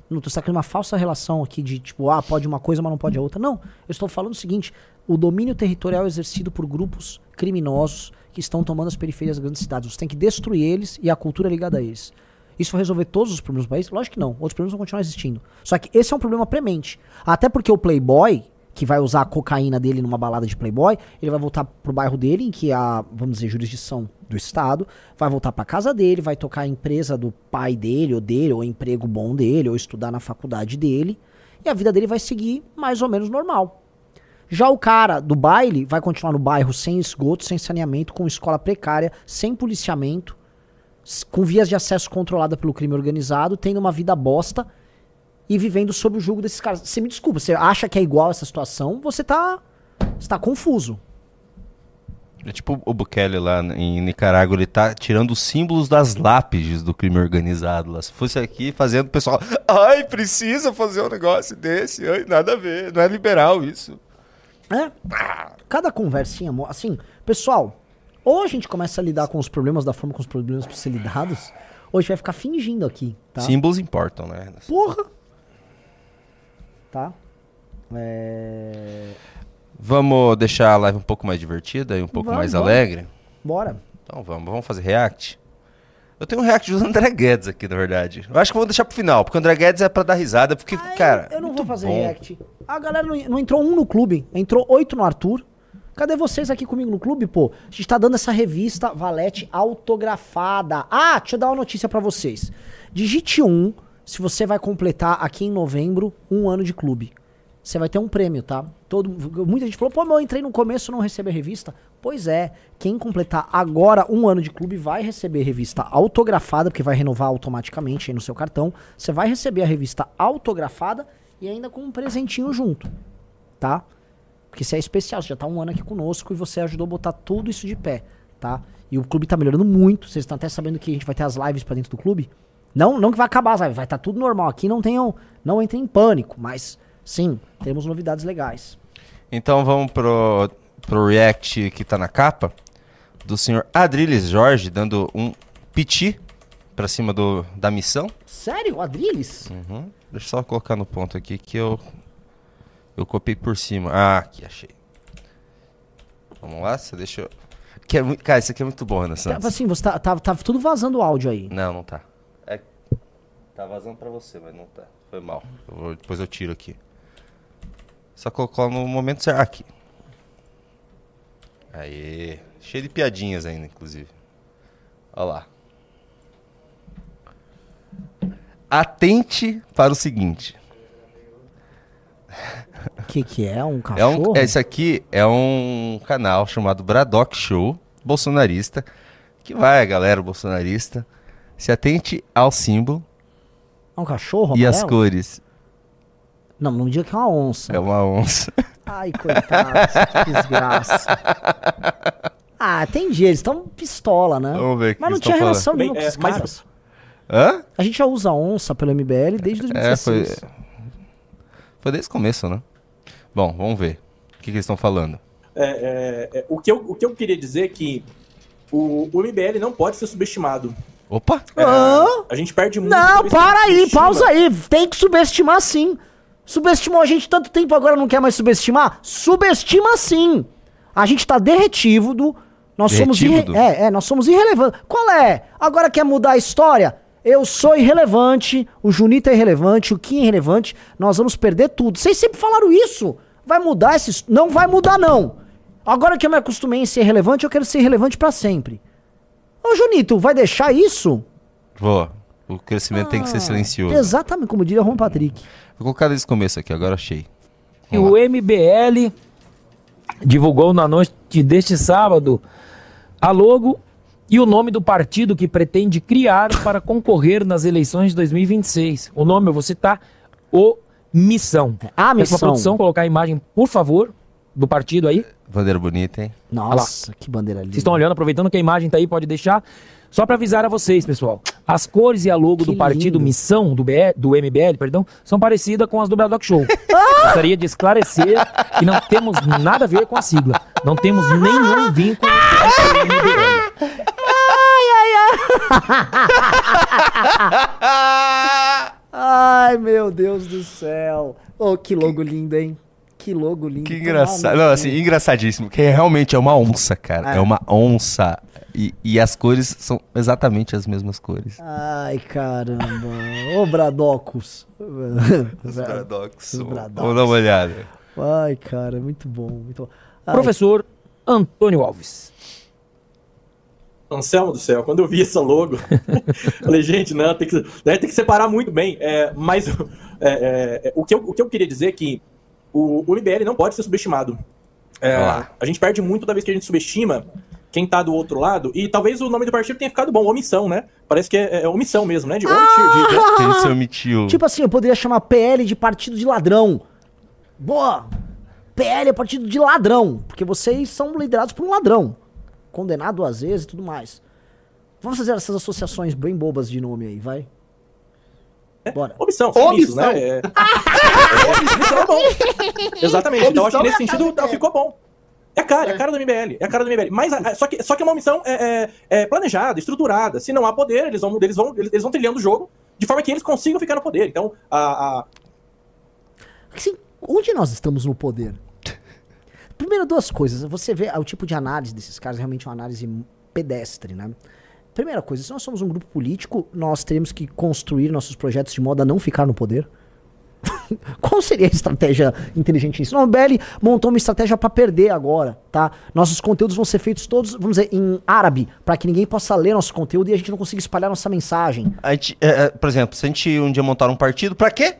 Não, você tá criando uma falsa relação aqui de tipo, ah, pode uma coisa, mas não pode a outra. Não, eu estou falando o seguinte: o domínio territorial exercido por grupos criminosos que estão tomando as periferias das grandes cidades. Você tem que destruir eles e a cultura é ligada a eles. Isso vai resolver todos os problemas do país? Lógico que não. Outros problemas vão continuar existindo. Só que esse é um problema premente. Até porque o playboy, que vai usar a cocaína dele numa balada de playboy, ele vai voltar pro bairro dele, em que a, vamos dizer, jurisdição do Estado, vai voltar pra casa dele, vai tocar a empresa do pai dele, ou dele, ou emprego bom dele, ou estudar na faculdade dele, e a vida dele vai seguir mais ou menos normal. Já o cara do baile vai continuar no bairro sem esgoto, sem saneamento, com escola precária, sem policiamento, com vias de acesso controlada pelo crime organizado, tendo uma vida bosta e vivendo sob o jugo desses caras. Você me desculpa, você acha que é igual essa situação, você tá, você tá confuso. É tipo o Bukele lá em Nicarágua, ele tá tirando os símbolos das lápides do crime organizado lá. Se fosse aqui fazendo o pessoal, ai, precisa fazer um negócio desse, ai, nada a ver, não é liberal isso. É? Cada conversinha, assim, pessoal, ou a gente começa a lidar com os problemas da forma como os problemas precisam ser lidados, ou a gente vai ficar fingindo aqui, tá? Símbolos importam, né? Porra! Tá? É... Vamos deixar a live um pouco mais divertida e um pouco Vamos, mais vamos. alegre? Bora. Então vamos, vamos fazer react? Eu tenho um react do André Guedes aqui, na verdade. Eu acho que eu vou deixar pro final, porque o André Guedes é pra dar risada, porque, Ah, cara. eu não vou fazer bom. react. A galera não, não entrou um no clube, entrou oito no Arthur. Cadê vocês aqui comigo no clube, pô? A gente tá dando essa revista Valete autografada. Ah, deixa eu dar uma notícia pra vocês. Digite um se você vai completar aqui em novembro um ano de clube. Você vai ter um prêmio, tá? Todo, muita gente falou, pô, mas eu entrei no começo e não recebi a revista. Pois é, quem completar agora um ano de clube vai receber revista autografada, porque vai renovar automaticamente aí no seu cartão. Você vai receber a revista autografada e ainda com um presentinho junto, tá? Porque você é especial, você já tá um ano aqui conosco e você ajudou a botar tudo isso de pé, tá? E o clube tá melhorando muito. Vocês estão até sabendo que a gente vai ter as lives pra dentro do clube. Não, não que vai acabar as lives, vai estar tudo normal aqui, não tenham, não entrem em pânico, mas sim, temos novidades legais. Então vamos pro, pro react que tá na capa do senhor Adriles Jorge dando um piti pra cima do, da missão. Sério, Adriles? Uhum. Deixa eu só colocar no ponto aqui que eu eu copiei por cima. Ah, aqui achei. Vamos lá, você deixa eu... Que é muito... Cara, isso aqui é muito bom, Ana Tá, Santos. assim, você tá, tá, tá tudo vazando o áudio aí. Não, não tá. É... Tá vazando pra você, mas não tá. Foi mal. Eu vou- Depois eu tiro aqui. Só colocar no momento certo. Aqui. Aê. Cheio de piadinhas ainda, inclusive. Olha lá. Atente para o seguinte. O que que é? Um É cachorro? um, esse aqui é um canal chamado Bradock Show, bolsonarista, que vai, galera bolsonarista, se atente ao símbolo É um cachorro e as amarelo? cores. Não, não diga que é uma onça. É uma onça. Ai, coitado, que desgraça. Ah, entendi, eles estão pistola, né? Vamos ver o que Mas não tinha relação falando. nenhuma com é, esses mas- caras. Hã? A gente já usa onça pelo MBL desde É, foi. 2016. Foi desde o começo, né? Bom, vamos ver. O que, que eles estão falando? É, é, é, o, que eu, o que eu queria dizer é que o, o MBL não pode ser subestimado. Opa! É, Hã? a gente perde muito. Não, para aí, subestima. pausa aí. Tem que subestimar sim. Subestimou a gente tanto tempo, agora não quer mais subestimar? Subestima sim. A gente tá derretido. Nós somos irre... É, é, nós somos irrelevantes. Qual é? Agora quer mudar a história? Eu sou irrelevante, o Junito é irrelevante, o Kim é irrelevante, nós vamos perder tudo. Vocês sempre falaram isso. Vai mudar esses. Não vai mudar, não. Agora que eu me acostumei em ser relevante, eu quero ser relevante pra sempre. Ô, Junito, vai deixar isso? Vou. O crescimento tem que ser Ah, silencioso. Exatamente, como diria Ron Patrick. Vou colocar desde o começo aqui, agora achei. E o. MBL divulgou na noite deste sábado a logo e o nome do partido que pretende criar para concorrer nas eleições de 2026. O nome eu vou citar: O Missão. A Peço pra missão. produção colocar a imagem, por favor, do partido aí. Bandeira bonita, hein? Nossa, que bandeira linda. Vocês estão olhando, aproveitando que a imagem tá aí, pode deixar. Só para avisar a vocês, pessoal. As cores e a logo Que do partido lindo. Missão, do, BE do MBL, perdão, são parecidas com as do Bradock Show. Gostaria de esclarecer que não temos nada a ver com a sigla. Não temos nenhum vínculo com o MBL. Ai, meu Deus do céu. Oh, que logo lindo, hein? Que logo lindo. Que Tomar engraçado. no Não, assim, engraçadíssimo. Que realmente é uma onça, cara. É. É, uma onça. E, e as cores são exatamente as mesmas cores. Ai, caramba. Ô, Bradocos. Os Bradox. Os Bradox. Vamos dar uma olhada. Ai, cara, muito bom. Muito bom. Ai, Professor Antônio Alves. Anselmo do céu, quando eu vi essa logo, falei, gente, não, tem que, né, tem que separar muito bem. É, mas é, é, é, o, que eu, o que eu queria dizer é que o, o MBL não pode ser subestimado. É, a gente perde muito toda vez que a gente subestima quem tá do outro lado, e talvez o nome do partido tenha ficado bom, omissão, né? Parece que é, é omissão mesmo, né? De omitir, de- de- Ele se omitiu. Tipo assim, eu poderia chamar PL de partido de ladrão. Boa! PL é partido de ladrão. Porque vocês são liderados por um ladrão. Condenado duas vezes e tudo mais. Vamos fazer essas associações bem bobas de nome aí, vai? Bora. Omissão, Omissão. sumiço, né? É, é, omissão é bom. Exatamente. Então acho que nesse Omissão é sentido do MBL. ficou bom. É a cara, é a cara do MBL. É a cara do MBL. Mas a- a- só, que, só que é uma omissão é, é- é planejada, estruturada. Se não há poder, eles vão, eles, vão, eles vão trilhando o jogo de forma que eles consigam ficar no poder. Então, a, a- Assim, onde nós estamos no poder? Primeiro, duas coisas. Você vê o tipo de análise desses caras, realmente é uma análise pedestre, né? Primeira coisa, se nós somos um grupo político, nós teremos que construir nossos projetos de modo a não ficar no poder. Qual seria a estratégia inteligentíssima? Não, o MBL montou uma estratégia pra perder agora, tá? Nossos conteúdos vão ser feitos todos, vamos dizer, em árabe, pra que ninguém possa ler nosso conteúdo e a gente não consiga espalhar nossa mensagem. A gente, é, é, por exemplo, se a gente um dia montar um partido, pra quê?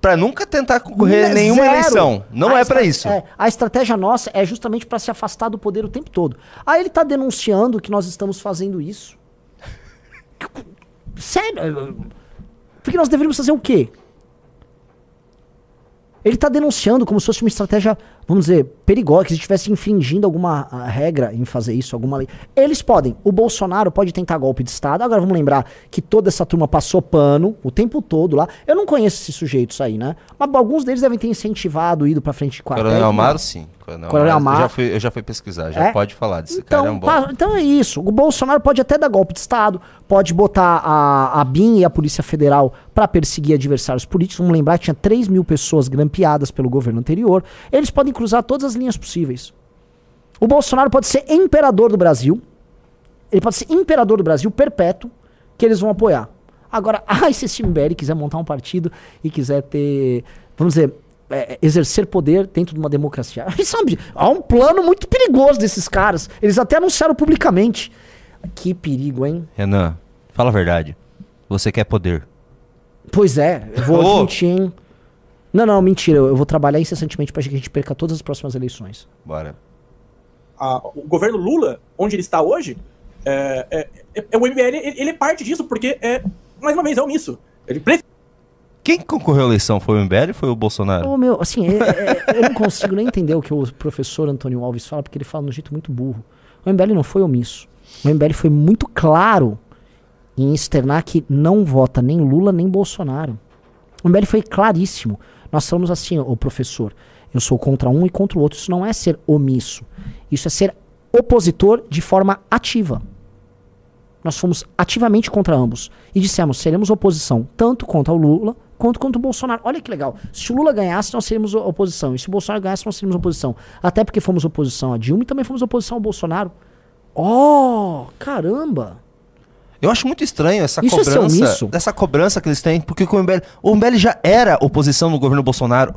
Pra nunca tentar concorrer Né, nenhuma zero. eleição. Não A é pra estra- isso. é, a estratégia nossa é justamente pra se afastar do poder o tempo todo. Aí ele tá denunciando que nós estamos fazendo isso. Sério? Porque nós deveríamos fazer o quê? Ele tá denunciando como se fosse uma estratégia, vamos dizer, perigosa, que se estivesse infringindo alguma ah, regra em fazer isso, alguma lei. Eles podem. O Bolsonaro pode tentar golpe de Estado. Agora vamos lembrar que toda essa turma passou pano o tempo todo lá. Eu não conheço esses sujeitos aí, né? Mas alguns deles devem ter incentivado, ido pra frente de quartel. Coronel. Amaro, sim. Coronel, Coronel Amaro, Eu já fui, eu já fui pesquisar, já É? pode falar desse cara. É um Então, bom. pa- então é isso. O Bolsonaro pode até dar golpe de Estado, pode botar a, a BIM e a Polícia Federal pra perseguir adversários políticos. Vamos lembrar que tinha 3 mil pessoas grampeadas pelo governo anterior. Eles podem cruzar todas as linhas possíveis. O Bolsonaro pode ser imperador do Brasil. Ele pode ser imperador do Brasil perpétuo, que eles vão apoiar. Agora, ai, se esse MBL quiser montar um partido e quiser ter, vamos dizer, é, exercer poder dentro de uma democracia. Aí, sabe, há um plano muito perigoso desses caras. Eles até anunciaram publicamente. Que perigo, hein? Renan, fala a verdade. Você quer poder. Pois é, eu vou Ô. admitir, hein? Não, não, mentira. Eu vou trabalhar incessantemente para que a gente perca todas as próximas eleições. Bora. a- o governo Lula, onde ele está hoje, é, é- é- é- o MBL ele, ele é parte disso, porque, é, mais uma vez, é omisso. Ele pre- Quem concorreu à eleição? Foi o MBL ou foi o Bolsonaro? Ô, meu, assim, é- é- eu não consigo nem entender o que o professor Antônio Alves fala, porque ele fala de um jeito muito burro. O MBL não foi omisso. O MBL foi muito claro em externar que não vota nem Lula nem Bolsonaro. O MBL foi claríssimo. Nós falamos assim, ô professor, eu sou contra um e contra o outro. Isso não é ser omisso. Isso é ser opositor de forma ativa. Nós fomos ativamente contra ambos. E dissemos, seremos oposição tanto contra o Lula quanto contra o Bolsonaro. Olha que legal. Se o Lula ganhasse, nós seríamos o- oposição. E se o Bolsonaro ganhasse, nós seríamos oposição. Até porque fomos oposição a Dilma e também fomos oposição ao Bolsonaro. Oh, caramba! Eu acho muito estranho essa Isso é cobrança, omisso? essa cobrança que eles têm, porque o MBL, o MBL já era oposição no governo Bolsonaro.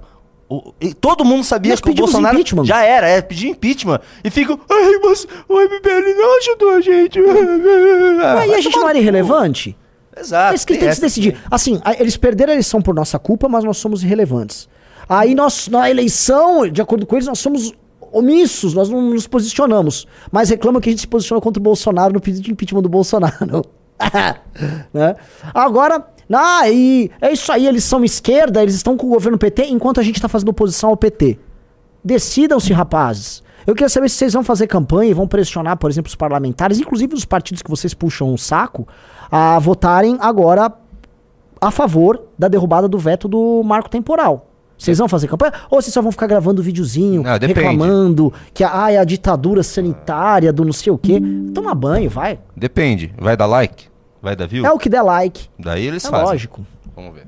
O- e todo mundo sabia que o Bolsonaro impeachment. já era, é pedir impeachment. E ficam, ai, mas o MBL não ajudou a gente. Aí a gente não era irrelevante? Exato. É isso que tem tem que se decidir. Assim, eles perderam a eleição por nossa culpa, mas nós somos irrelevantes. Aí nós, na eleição, de acordo com eles, nós somos omissos, nós não nos posicionamos. Mas reclamam que a gente se posicionou contra o Bolsonaro no pedido de impeachment do Bolsonaro. né? Agora, ah, e é isso aí, eles são esquerda, eles estão com o governo PT, enquanto a gente está fazendo oposição ao PT. Decidam-se, rapazes. Eu queria saber se vocês vão fazer campanha e vão pressionar, por exemplo, os parlamentares, inclusive os partidos que vocês puxam o saco, a votarem agora a favor da derrubada do veto do marco temporal. Vocês vão fazer campanha? Ou vocês só vão ficar gravando videozinho, Não, reclamando que ah, é a ditadura sanitária do não sei o quê? Toma banho, vai. Depende. Vai dar like? Vai dar view? É o que der like. Daí eles É fazem. lógico. Vamos ver.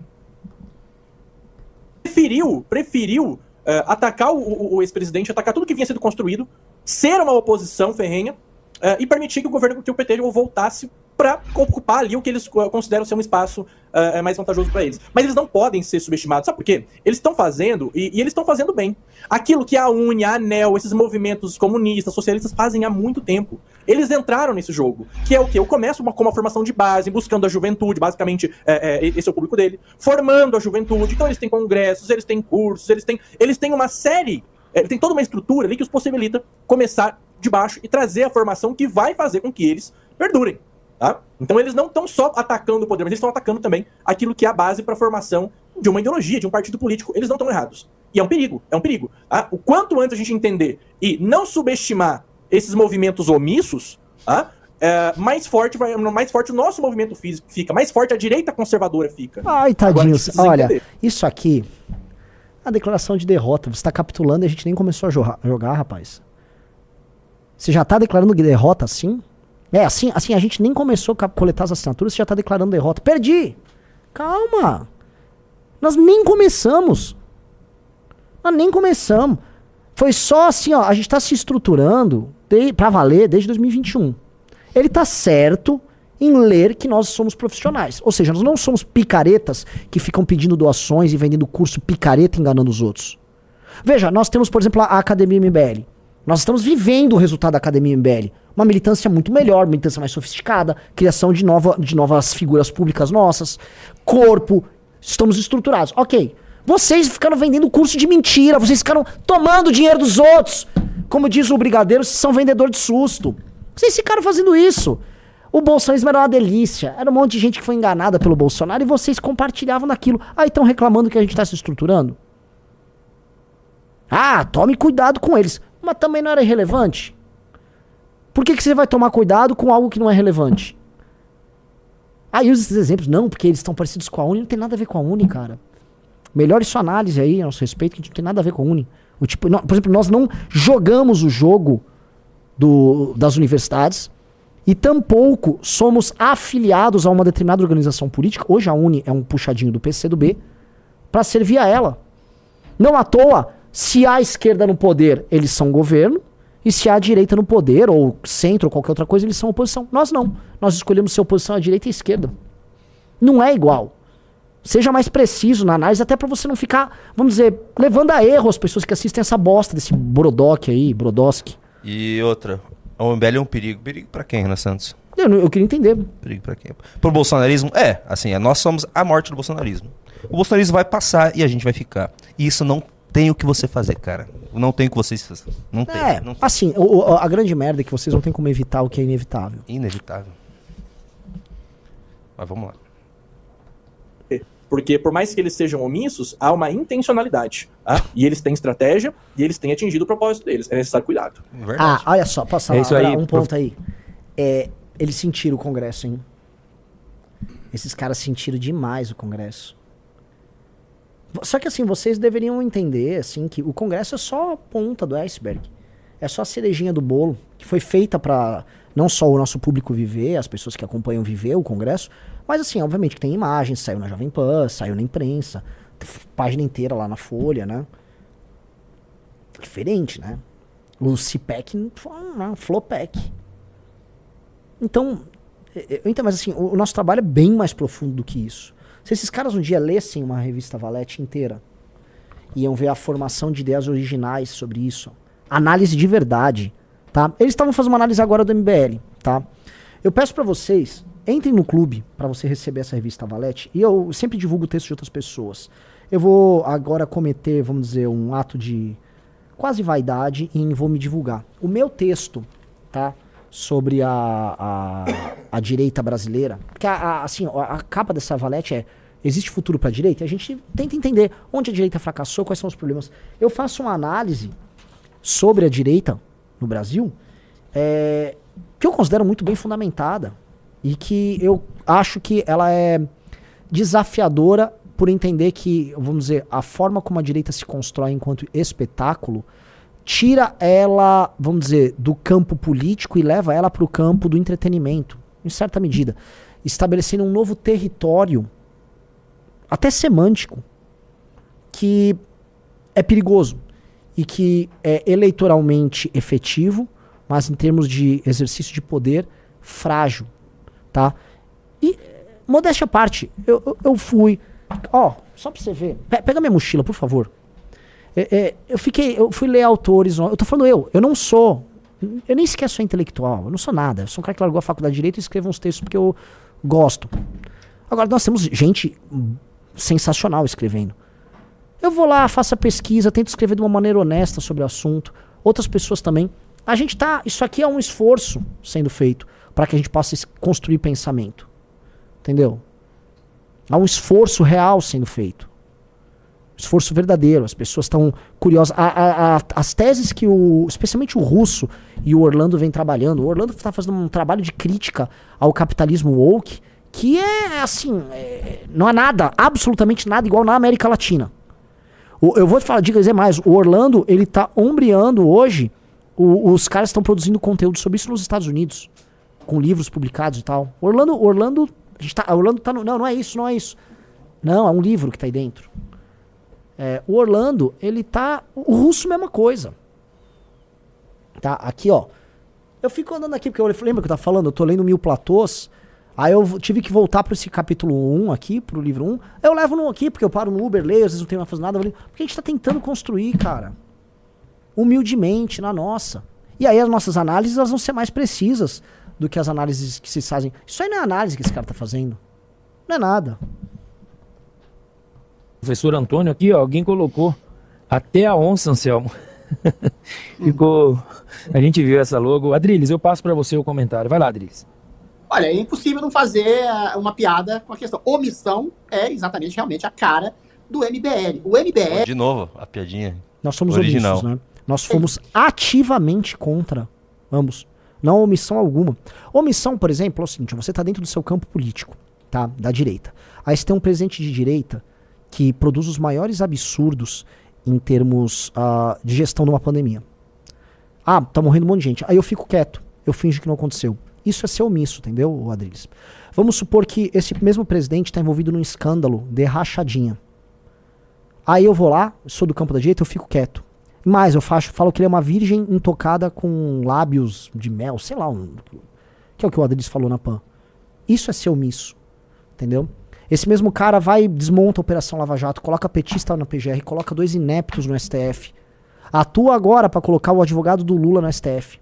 preferiu, preferiu eh, atacar o, o- o ex-presidente, atacar tudo que vinha sendo construído, ser uma oposição ferrenha eh, e permitir que o governo, que o PT voltasse para ocupar ali o que eles co- consideram ser um espaço eh, mais vantajoso para eles. Mas eles não podem ser subestimados, sabe por quê? Eles estão fazendo, e, e eles estão fazendo bem, aquilo que a UNE, a ANEL, esses movimentos comunistas, socialistas fazem há muito tempo. Eles entraram nesse jogo, que é o quê? Eu começo uma, com uma formação de base, buscando a juventude, basicamente, é, é, esse é o público dele, formando a juventude. Então eles têm congressos, eles têm cursos, eles têm, eles têm uma série, é, tem toda uma estrutura ali que os possibilita começar de baixo e trazer a formação que vai fazer com que eles perdurem. Tá? Então eles não estão só atacando o poder, mas eles estão atacando também aquilo que é a base para a formação de uma ideologia, de um partido político. Eles não estão errados. E é um perigo, é um perigo. tá? O quanto antes a gente entender e não subestimar esses movimentos omissos, tá? É, mais forte vai, mais forte o nosso movimento físico fica, mais forte a direita conservadora fica. Ai, tadinhos. Olha, entender. isso aqui. A declaração de derrota. Você tá capitulando e a gente nem começou a jogar, jogar, rapaz. Você já tá declarando derrota assim? É, assim, assim, a gente nem começou a coletar as assinaturas, você já tá declarando derrota. Perdi! Calma! Nós nem começamos. Nós nem começamos. Foi só assim, ó, a gente tá se estruturando pra valer desde 2021. Ele tá certo em ler que nós somos profissionais. Ou seja, nós não somos picaretas que ficam pedindo doações e vendendo curso picareta enganando os outros. Veja, nós temos, por exemplo, a Academia MBL. Nós estamos vivendo o resultado da Academia MBL. Uma militância muito melhor, uma militância mais sofisticada, criação de, nova, de novas figuras públicas nossas, corpo, estamos estruturados. Ok. Vocês ficaram vendendo curso de mentira, vocês ficaram tomando dinheiro dos outros. Como diz o Brigadeiro, vocês são vendedor de susto. Vocês ficaram fazendo isso. O bolsonarismo era uma delícia. Era um monte de gente que foi enganada pelo Bolsonaro e vocês compartilhavam daquilo. Aí estão reclamando que a gente está se estruturando. Ah, tome cuidado com eles. Mas também não era irrelevante. Por que, que você vai tomar cuidado com algo que não é relevante? Aí usa esses exemplos. Não, porque eles estão parecidos com a Uni. Não tem nada a ver com a Uni, cara. Melhore sua análise aí, a nosso respeito, que a não tem nada a ver com a Uni. O tipo, nó- por exemplo, nós não jogamos o jogo do, das universidades e tampouco somos afiliados a uma determinada organização política. Hoje a Uni é um puxadinho do PCdoB para servir a ela. Não à toa, se há esquerda no poder, eles são governo, e se há direita no poder, ou centro, ou qualquer outra coisa, eles são oposição. Nós não. Nós escolhemos ser oposição à direita e à esquerda. Não é igual. Seja mais preciso na análise, até pra você não ficar, vamos dizer, levando a erro as pessoas que assistem essa bosta desse Brodok aí, Brodowski. E outra, o MBL é um perigo. Perigo pra quem, Renan Santos? Eu, eu queria entender. Perigo pra quem? Pro bolsonarismo? É, assim, nós somos a morte do bolsonarismo. O bolsonarismo vai passar e a gente vai ficar. E isso não tem o que você fazer, cara. Não tem o que vocês fazer. Não tem. É, Não tem. assim, o- a grande merda é que vocês não tem como evitar o que é inevitável. Inevitável. Mas vamos lá. Porque por mais que eles sejam omissos, há uma intencionalidade. Tá? E eles têm estratégia e eles têm atingido o propósito deles. É necessário cuidado. Ah, olha só, posso falar É isso aí, um prof- ponto aí. É, eles sentiram o Congresso, hein? Esses caras sentiram demais o Congresso. Só que assim, vocês deveriam entender assim que o Congresso é só a ponta do iceberg. É só a cerejinha do bolo, que foi feita pra não só o nosso público viver, as pessoas que acompanham viver o Congresso, mas assim, obviamente que tem imagens, saiu na Jovem Pan, saiu na imprensa, página inteira lá na Folha, né? Diferente, né? O CPEC Flopec. Então, entendo, mas assim, o, o nosso trabalho é bem mais profundo do que isso. Se esses caras um dia lessem uma revista Valete inteira, iam ver a formação de ideias originais sobre isso, análise de verdade, tá? Eles estavam fazendo uma análise agora do MBL, tá? Eu peço pra vocês, entrem no clube pra você receber essa revista Valete, e eu sempre divulgo texto de outras pessoas. Eu vou agora cometer, vamos dizer, um ato de quase vaidade e vou me divulgar. O meu texto, tá? Sobre a, a, a direita brasileira. Porque, a, a- assim, a capa dessa valete é Existe futuro para a direita? E a gente tenta entender onde a direita fracassou, quais são os problemas. Eu faço uma análise sobre a direita no Brasil é, que eu considero muito bem fundamentada e que eu acho que ela é desafiadora por entender que, vamos dizer, a forma como a direita se constrói enquanto espetáculo tira ela, vamos dizer, do campo político e leva ela para o campo do entretenimento, em certa medida, estabelecendo um novo território, até semântico, que é perigoso e que é eleitoralmente efetivo, mas em termos de exercício de poder, frágil, tá? E, modéstia à parte, eu, eu, eu fui, ó, só pra você ver, pe- pega minha mochila, por favor. É, é, eu fiquei, eu fui ler autores, eu tô falando eu, eu não sou, eu nem sequer sou intelectual, eu não sou nada, eu sou um cara que largou a faculdade de Direito e escrevo uns textos porque eu gosto. Agora, nós temos gente sensacional escrevendo. Eu vou lá, faço a pesquisa, tento escrever de uma maneira honesta sobre o assunto. Outras pessoas também. A gente tá. Isso aqui é um esforço sendo feito para que a gente possa construir pensamento. Entendeu? Há um esforço real sendo feito. Esforço verdadeiro. As pessoas estão curiosas. A- a- a- as teses que o. Especialmente o russo e o Orlando vem trabalhando. O Orlando está fazendo um trabalho de crítica ao capitalismo woke que é assim. é- não há nada, absolutamente nada igual na América Latina. O- eu vou te falar, dizer mais, o Orlando, ele tá ombreando hoje, o- os caras estão produzindo conteúdo sobre isso nos Estados Unidos, com livros publicados e tal. Orlando, Orlando, a gente tá, Orlando tá no, não, não é isso, não é isso. Não, é um livro que tá aí dentro. É, o Orlando, ele tá, o russo mesma coisa. Tá, aqui ó, eu fico andando aqui, porque eu lembro que eu tava falando, eu tô lendo Mil Platôs, Aí eu tive que voltar para esse capítulo 1 aqui, pro livro 1. Eu levo no aqui, porque eu paro no Uber, leio, às vezes não tenho mais fazer nada. Porque a gente tá tentando construir, cara. Humildemente, na nossa. E aí as nossas análises elas vão ser mais precisas do que as análises que se fazem. Isso aí não é análise que esse cara tá fazendo. Não é nada. Professor Antônio aqui, ó, alguém colocou até a onça, Anselmo. Ficou. A gente viu essa logo. Adriles, eu passo para você o comentário. Vai lá, Adriles. Olha, é impossível não fazer ah, uma piada com a questão. Omissão é exatamente realmente a cara do MBL. O MBL De novo, a piadinha. Nós somos Original. omissos, né? Nós fomos ativamente contra ambos. Não há omissão alguma. Omissão, por exemplo, é o seguinte: você está dentro do seu campo político, tá? Da direita. Aí você tem um presidente de direita que produz os maiores absurdos em termos ah, de gestão de uma pandemia. Ah, tá morrendo um monte de gente. Aí eu fico quieto. Eu finjo que não aconteceu. Isso é ser omisso, entendeu, Adriles? Vamos supor que esse mesmo presidente está envolvido num escândalo de rachadinha. Aí eu vou lá, sou do campo da direita, eu fico quieto. Mais, eu faço, falo que ele é uma virgem intocada com lábios de mel, sei lá, um, que é o que o Adriles falou na PAN. Isso é ser omisso, entendeu? Esse mesmo cara vai, desmonta a Operação Lava Jato, coloca petista na PGR, coloca dois ineptos no STF. Atua agora pra colocar o advogado do Lula no STF.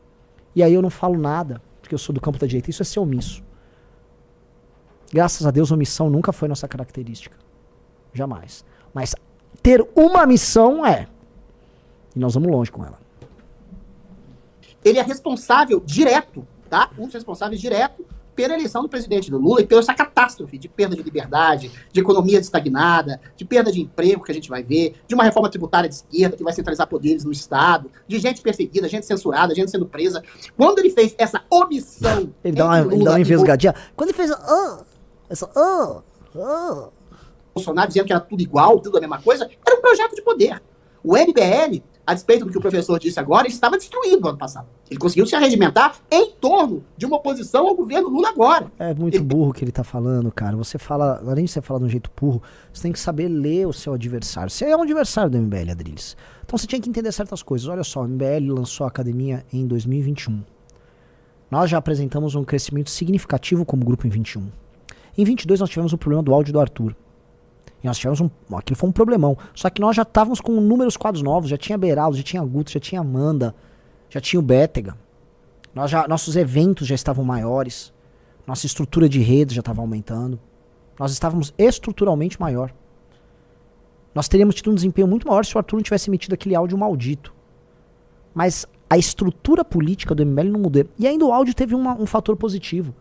E aí eu não falo nada, porque eu sou do campo da direita. Isso é ser omisso. Graças a Deus, omissão nunca foi nossa característica. Jamais. Mas ter uma missão é. E nós vamos longe com ela. ele é responsável direto, tá? Um dos responsáveis direto pela eleição do presidente do Lula e pela essa catástrofe de perda de liberdade, de economia estagnada, de perda de emprego que a gente vai ver, de uma reforma tributária de esquerda que vai centralizar poderes no Estado, de gente perseguida, gente censurada, gente sendo presa. Quando ele fez essa omissão. Ele dá uma, entre ele dá uma e envesgadinha. Quando ele fez. Ah, essa. Ah, ah. Bolsonaro dizendo que era tudo igual, tudo a mesma coisa, era um projeto de poder. O MBL, a despeito do que o professor disse agora, ele estava destruído no ano passado. Ele conseguiu se arregimentar em torno de uma oposição ao governo Lula agora. É muito burro o que ele tá falando, cara. Você fala, além de você falar de um jeito burro, você tem que saber ler o seu adversário. Você é um adversário do MBL, Adriles. Então você tinha que entender certas coisas. Olha só, o MBL lançou a academia em 2021. Nós já apresentamos um crescimento significativo como grupo em 21. Em 22 nós tivemos o problema do áudio do Arthur. Nós tivemos um. Aquilo foi um problemão. Só que nós já estávamos com números quadros novos. Já tinha Beraldo, já tinha Guto, já tinha Amanda, já tinha o Bétega. Nós já, nossos eventos já estavam maiores. Nossa estrutura de rede já estava aumentando. Nós estávamos estruturalmente maior. Nós teríamos tido um desempenho muito maior se o Arthur não tivesse emitido aquele áudio maldito. Mas a estrutura política do MBL não mudou. E ainda o áudio teve uma, um fator positivo.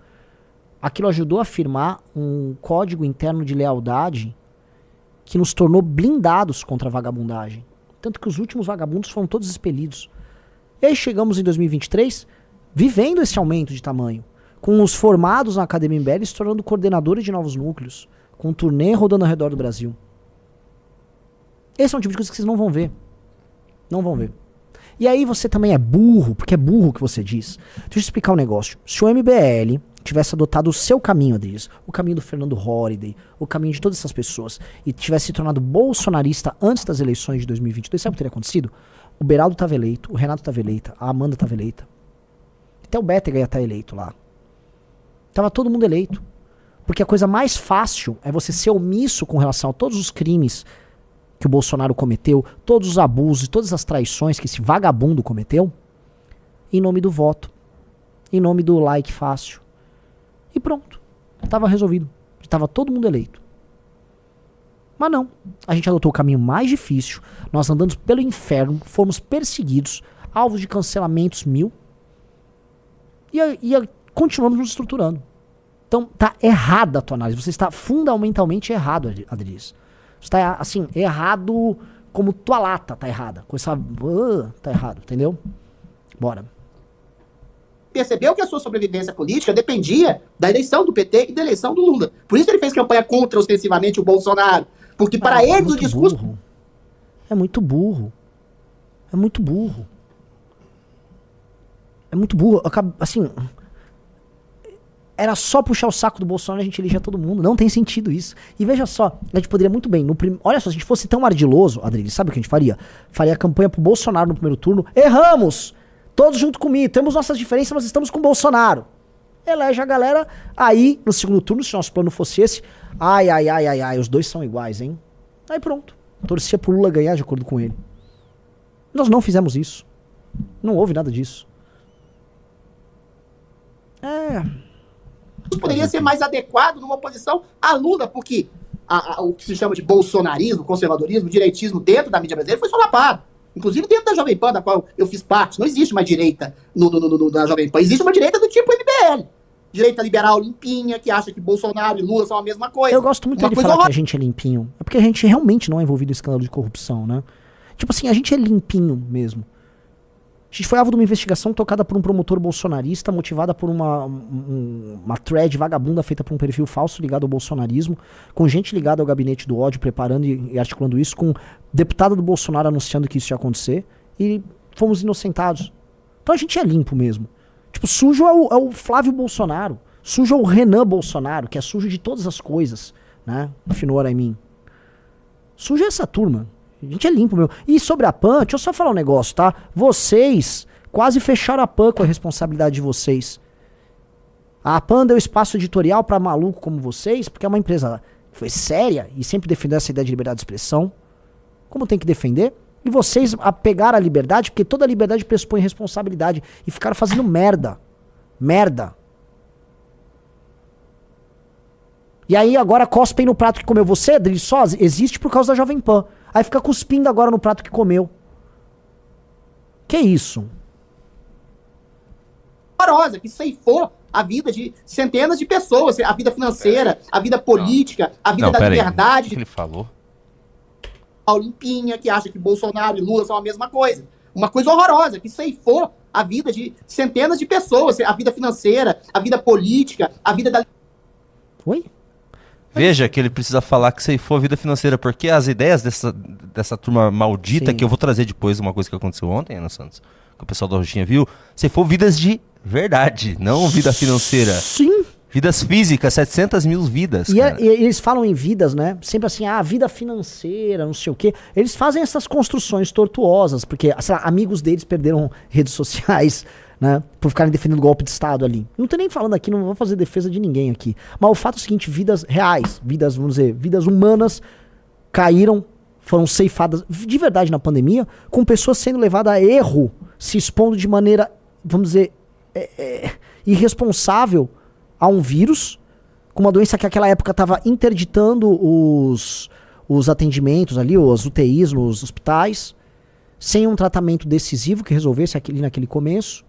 Aquilo ajudou a firmar um código interno de lealdade que nos tornou blindados contra a vagabundagem. Tanto que os últimos vagabundos foram todos expelidos. E aí chegamos em 2023, vivendo esse aumento de tamanho, com os formados na Academia MBL se tornando coordenadores de novos núcleos, com um turnê rodando ao redor do Brasil. Esse é um tipo de coisa que vocês não vão ver. Não vão ver. E aí você também é burro, porque é burro o que você diz. Deixa eu explicar um negócio. Se o MBL tivesse adotado o seu caminho, Adriles, o caminho do Fernando Holliday, o caminho de todas essas pessoas, e tivesse se tornado bolsonarista antes das eleições de 2022, sabe o que teria acontecido? O Beraldo estava eleito, o Renato estava eleita, a Amanda estava eleita. Até o Bétega ia estar eleito lá. Tava todo mundo eleito. Porque a coisa mais fácil é você ser omisso com relação a todos os crimes que o Bolsonaro cometeu, todos os abusos, todas as traições que esse vagabundo cometeu, em nome do voto, em nome do like fácil. E pronto. Estava resolvido. Estava todo mundo eleito. Mas não. A gente adotou o caminho mais difícil. Nós andamos pelo inferno, fomos perseguidos, alvos de cancelamentos mil. E, e continuamos nos estruturando. Então tá errada a tua análise. Você está fundamentalmente errado. Você está, assim, errado como tua lata tá errada. Com essa. Uh, tá errado, entendeu? Bora. Percebeu que a sua sobrevivência política dependia da eleição do PT e da eleição do Lula. Por isso ele fez campanha contra ostensivamente o Bolsonaro. Porque para Ah, é eles o muito discurso. burro. É muito burro. É muito burro. É muito burro. Assim. Era só puxar o saco do Bolsonaro e a gente elegia todo mundo. Não tem sentido isso. E veja só, a gente poderia muito bem. No prim... Olha só, se a gente fosse tão ardiloso, Adriles, sabe o que a gente faria? Faria a campanha pro Bolsonaro no primeiro turno. Erramos! Todos junto comigo. Temos nossas diferenças, mas estamos com o Bolsonaro. Elege a galera. Aí, no segundo turno, se nosso plano fosse esse, ai, ai, ai, ai, ai, os dois são iguais, hein? Aí pronto. Torcia pro Lula ganhar de acordo com ele. Nós não fizemos isso. Não houve nada disso. É. poderia ser mais adequado numa oposição a Lula, porque a- a- o que se chama de bolsonarismo, conservadorismo, direitismo dentro da mídia brasileira foi solapado. Inclusive dentro da Jovem Pan, da qual eu fiz parte. Não existe uma direita no, no, no- na Jovem Pan. Existe uma direita do tipo MBL. Direita liberal limpinha, que acha que Bolsonaro e Lula são a mesma coisa. Eu gosto muito Uma de coisa falar que a gente é limpinho. É porque a gente realmente não é envolvido em escândalo de corrupção, né? Tipo assim, a gente é limpinho mesmo. A gente foi alvo de uma investigação tocada por um promotor bolsonarista, motivada por uma, um- uma thread vagabunda feita por um perfil falso ligado ao bolsonarismo, com gente ligada ao gabinete do ódio, preparando e, e articulando isso, com deputada do Bolsonaro anunciando que isso ia acontecer, e fomos inocentados. Então a gente é limpo mesmo. Tipo, sujo é o, é o Flávio Bolsonaro. Sujo é o Renan Bolsonaro, que é sujo de todas as coisas, né? Afinal, em mim. Sujo é essa turma. A gente é limpo, meu. E sobre a PAN, deixa eu só falar um negócio, tá? Vocês quase fecharam a PAN com a responsabilidade de vocês. A PAN deu espaço editorial pra maluco como vocês, porque é uma empresa que foi séria e sempre defendeu essa ideia de liberdade de expressão. Como tem que defender? E vocês pegaram a liberdade, porque toda liberdade pressupõe responsabilidade. E ficaram fazendo merda. Merda. E aí agora cospem no prato que comeu você, Adri, só existe por causa da Jovem Pan. Aí fica cuspindo agora no prato que comeu. Que isso? horrorosa, que ceifou a vida de centenas de pessoas, a vida financeira, a vida política, a vida Não, da aí. O liberdade que ele falou? Paulo Limpinha, que acha que Bolsonaro e Lula são a mesma coisa. Uma coisa horrorosa, que ceifou a vida de centenas de pessoas, a vida financeira, a vida política, a vida da Oi? Veja que ele precisa falar que ceifou a vida financeira, porque as ideias dessa, dessa turma maldita, Sim. que eu vou trazer depois uma coisa que aconteceu ontem, Ana Santos, que o pessoal da Roxinha viu, ceifou vidas de verdade, não vida financeira. Sim. Vidas físicas, 700 mil vidas. E, é- e eles falam em vidas, né? Sempre assim, ah, vida financeira, não sei o quê. Eles fazem essas construções tortuosas, porque, sei lá, amigos deles perderam redes sociais, né? Por ficarem defendendo golpe de Estado ali. Não tô nem falando aqui, não vou fazer defesa de ninguém aqui. Mas o fato é o seguinte: vidas reais, vidas, vamos dizer, vidas humanas caíram, foram ceifadas de verdade na pandemia, com pessoas sendo levadas a erro, se expondo de maneira, vamos dizer, é, é, irresponsável a um vírus, com uma doença que naquela época estava interditando os, os atendimentos ali, os UTIs nos hospitais, sem um tratamento decisivo que resolvesse aquele naquele começo,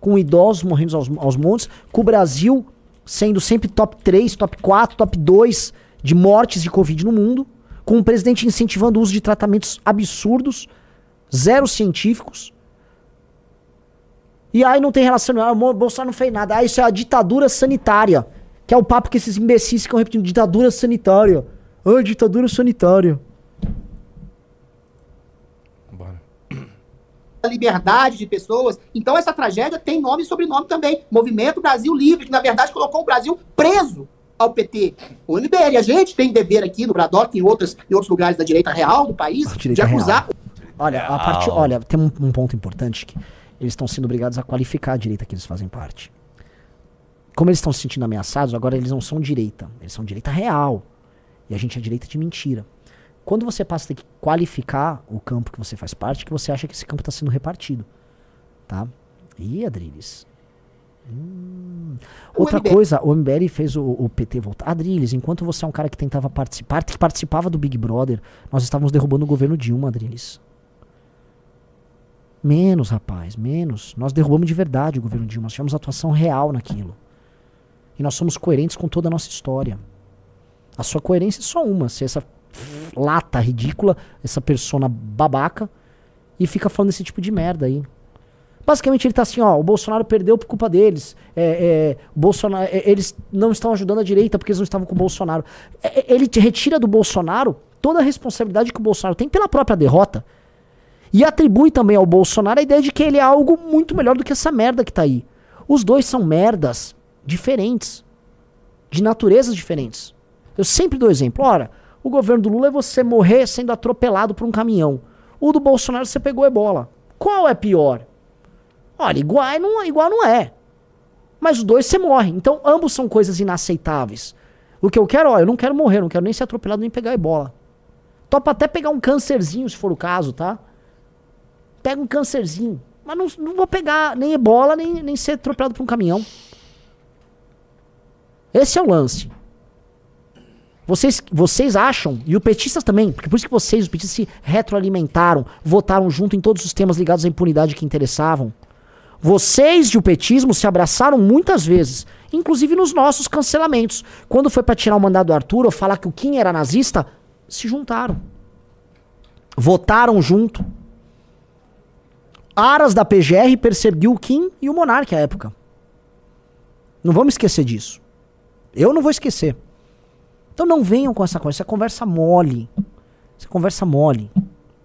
com idosos morrendo aos, aos montes, com o Brasil sendo sempre top 3, top 4, top 2 de mortes de Covid no mundo, com o presidente incentivando o uso de tratamentos absurdos, zero científicos. E aí não tem relação, ah, o Bolsonaro não fez nada. Ah, isso é a ditadura sanitária. Que é o papo que esses imbecis ficam repetindo, ditadura sanitária. Ah, ditadura sanitária. Liberdade de pessoas. Então essa tragédia tem nome e sobrenome também. Movimento Brasil Livre, que na verdade colocou o Brasil preso ao PT. O MBL, a gente tem dever aqui no Bradock e em, outras, em outros lugares da direita real do país, de acusar Olha, a partir, olha, tem um, um ponto importante que eles estão sendo obrigados a qualificar a direita que eles fazem parte. Como eles estão se sentindo ameaçados, agora eles não são direita, eles são direita real. E a gente é direita de mentira. Quando você passa a ter que qualificar o campo que você faz parte, que você acha que esse campo está sendo repartido. Tá? Ih, Adriles. Hum. Outra MBL. coisa, o MBL fez o, o PT voltar. Adriles, enquanto você é um cara que tentava participar, que participava do Big Brother, nós estávamos derrubando o governo Dilma, Adriles. Menos, rapaz, menos. Nós derrubamos de verdade o governo Dilma. Nós tivemos atuação real naquilo. E nós somos coerentes com toda a nossa história. A sua coerência é só uma. Ser essa lata ridícula, essa persona babaca, e fica falando esse tipo de merda aí. Basicamente ele tá assim, ó, o Bolsonaro perdeu por culpa deles. É, é, Bolsonaro, é, eles não estão ajudando a direita porque eles não estavam com o Bolsonaro. É, é, ele te retira do Bolsonaro toda a responsabilidade que o Bolsonaro tem pela própria derrota. E atribui também ao Bolsonaro a ideia de que ele é algo muito melhor do que essa merda que tá aí. Os dois são merdas diferentes, de naturezas diferentes. Eu sempre dou exemplo. Ora, o governo do Lula é você morrer sendo atropelado por um caminhão. O do Bolsonaro você pegou ebola. Qual é pior? Olha, igual não, igual não é. Mas os dois você morre. Então ambos são coisas inaceitáveis. O que eu quero, ó, eu não quero morrer, não quero nem ser atropelado nem pegar ebola. Topa até pegar um câncerzinho, se for o caso, tá? Pega um câncerzinho. Mas não, não vou pegar nem ebola, nem, nem ser atropelado por um caminhão. Esse é o lance. Vocês, vocês acham, e os petistas também, porque por isso que vocês, os petistas, se retroalimentaram, votaram junto em todos os temas ligados à impunidade que interessavam. Vocês e o petismo se abraçaram muitas vezes, inclusive nos nossos cancelamentos. Quando foi pra tirar o mandado do Arthur ou falar que o Kim era nazista, se juntaram. Votaram junto. Aras da PGR perseguiu o Kim e o Monark à época. Não vamos esquecer disso. Eu não vou esquecer. Então não venham com essa coisa, essa conversa mole. Essa conversa mole.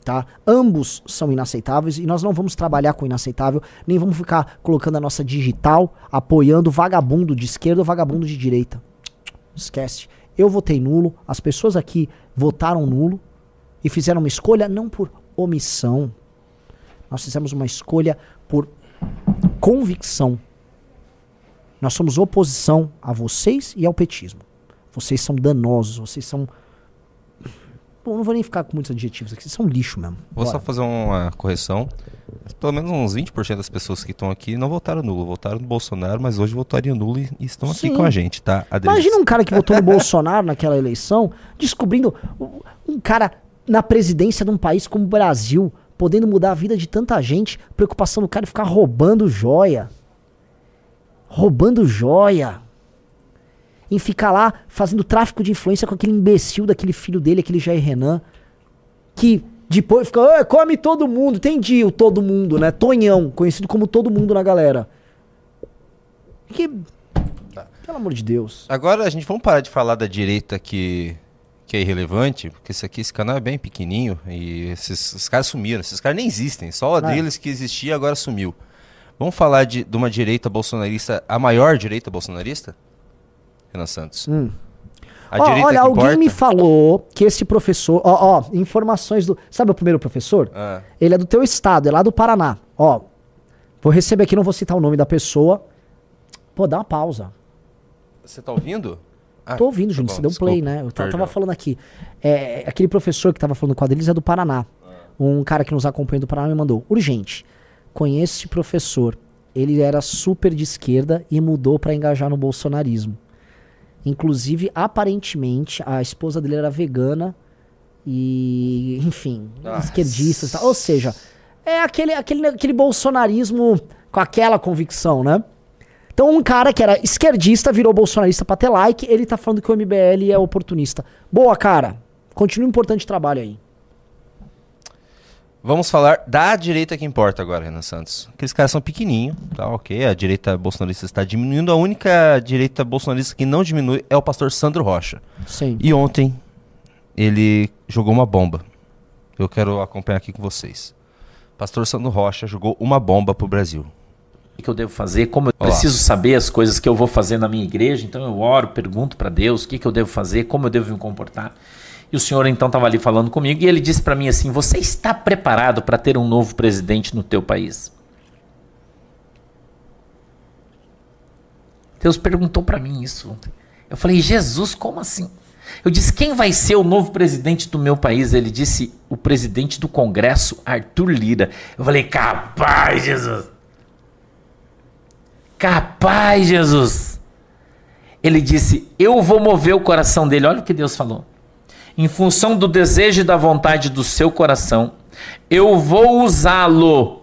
Tá? Ambos são inaceitáveis e nós não vamos trabalhar com inaceitável, nem vamos ficar colocando a nossa digital apoiando vagabundo de esquerda ou vagabundo de direita. Esquece. Eu votei nulo, as pessoas aqui votaram nulo e fizeram uma escolha não por omissão. Nós fizemos uma escolha por convicção. Nós somos oposição a vocês e ao petismo. Vocês são danosos, vocês são. Bom, não vou nem ficar com muitos adjetivos aqui, vocês são lixo mesmo. Vou só fazer uma correção. Pelo menos uns 20% das pessoas que estão aqui não votaram nulo. Votaram no Bolsonaro, mas hoje votariam nulo e, estão aqui Sim. com a gente, tá? Adriles? Imagina um cara que votou no Bolsonaro naquela eleição, descobrindo um- cara na presidência de um país como o Brasil, podendo mudar a vida de tanta gente, preocupação do cara ficar roubando joia. roubando joia, em ficar lá fazendo tráfico de influência com aquele imbecil daquele filho dele, aquele Jair Renan, que depois fica, "Ah, come todo mundo, entendi o todo mundo, né? Tonhão, conhecido como todo mundo na galera. Que. Pelo amor de Deus. Agora a gente vamos parar de falar da direita que, que é irrelevante, porque esse aqui, esse canal é bem pequenininho e esses, esses caras sumiram. Esses caras nem existem, só a É. deles que existia agora sumiu. Vamos falar de, de uma direita bolsonarista, a maior direita bolsonarista? Renan Santos. Hum. Direita olha, alguém me falou que esse professor. Ó, ó, informações do. Sabe o primeiro professor? Ah, Ele é do teu estado, é lá do Paraná. Ó, vou receber aqui, não vou citar o nome da pessoa. Pô, dá uma pausa. você tá ouvindo? Ah, Tô ouvindo, tá Júnior, você deu play, desculpa, né? Eu ta- tava perdão. falando aqui. É, aquele professor que tava falando com a deles é do Paraná. Um cara que nos acompanha do Paraná me mandou. Urgente. Conheço esse professor. Ele era super de esquerda e mudou pra engajar no bolsonarismo. Inclusive, aparentemente, a esposa dele era vegana e, enfim, Nossa. esquerdista. e tal. Ou seja, é aquele, aquele, aquele bolsonarismo com aquela convicção, né? Então, um cara que era esquerdista virou bolsonarista pra ter like, ele tá falando que o MBL é oportunista. Boa, cara. Continua um importante trabalho aí. Vamos falar da direita que importa agora, Renan Santos. Aqueles caras são pequenininhos, tá ok. A direita bolsonarista está diminuindo. A única direita bolsonarista que não diminui é o pastor Sandro Rocha. Sim. E ontem ele jogou uma bomba. Eu quero acompanhar aqui com vocês. Pastor Sandro Rocha jogou uma bomba pro Brasil. O que eu devo fazer, como eu Olha lá. preciso saber as coisas que eu vou fazer na minha igreja, então eu oro, pergunto para Deus o que, que eu devo fazer, como eu devo me comportar. E o senhor então estava ali falando comigo e ele disse para mim assim: Você está preparado para ter um novo presidente no teu país? Deus perguntou para mim isso ontem. Eu falei: Jesus, como assim? Eu disse: Quem vai ser o novo presidente do meu país? Ele disse: O presidente do Congresso, Arthur Lira. Eu falei: Capaz, Jesus. Capaz, Jesus. Ele disse: Eu vou mover o coração dele. Olha o que Deus falou. Em função do desejo e da vontade do seu coração, eu vou usá-lo.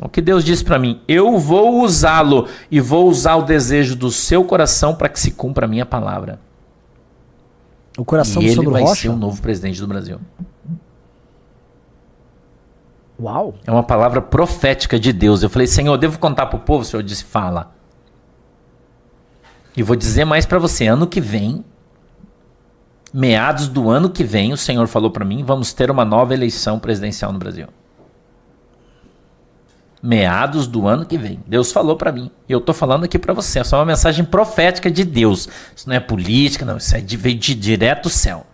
O que Deus disse para mim: Eu vou usá-lo e vou usar o desejo do seu coração para que se cumpra a minha palavra. O coração e do ele vai Rocha? ser o novo presidente do Brasil. Uau. É uma palavra profética de Deus. Eu falei, Senhor, eu devo contar para o povo? O Senhor disse, fala. E vou dizer mais para você. Ano que vem, meados do ano que vem, o Senhor falou para mim, vamos ter uma nova eleição presidencial no Brasil. Meados do ano que vem. Deus falou para mim. E eu tô falando aqui para você. É só uma mensagem profética de Deus. Isso não é política, não. Isso é de, veio de direto do céu.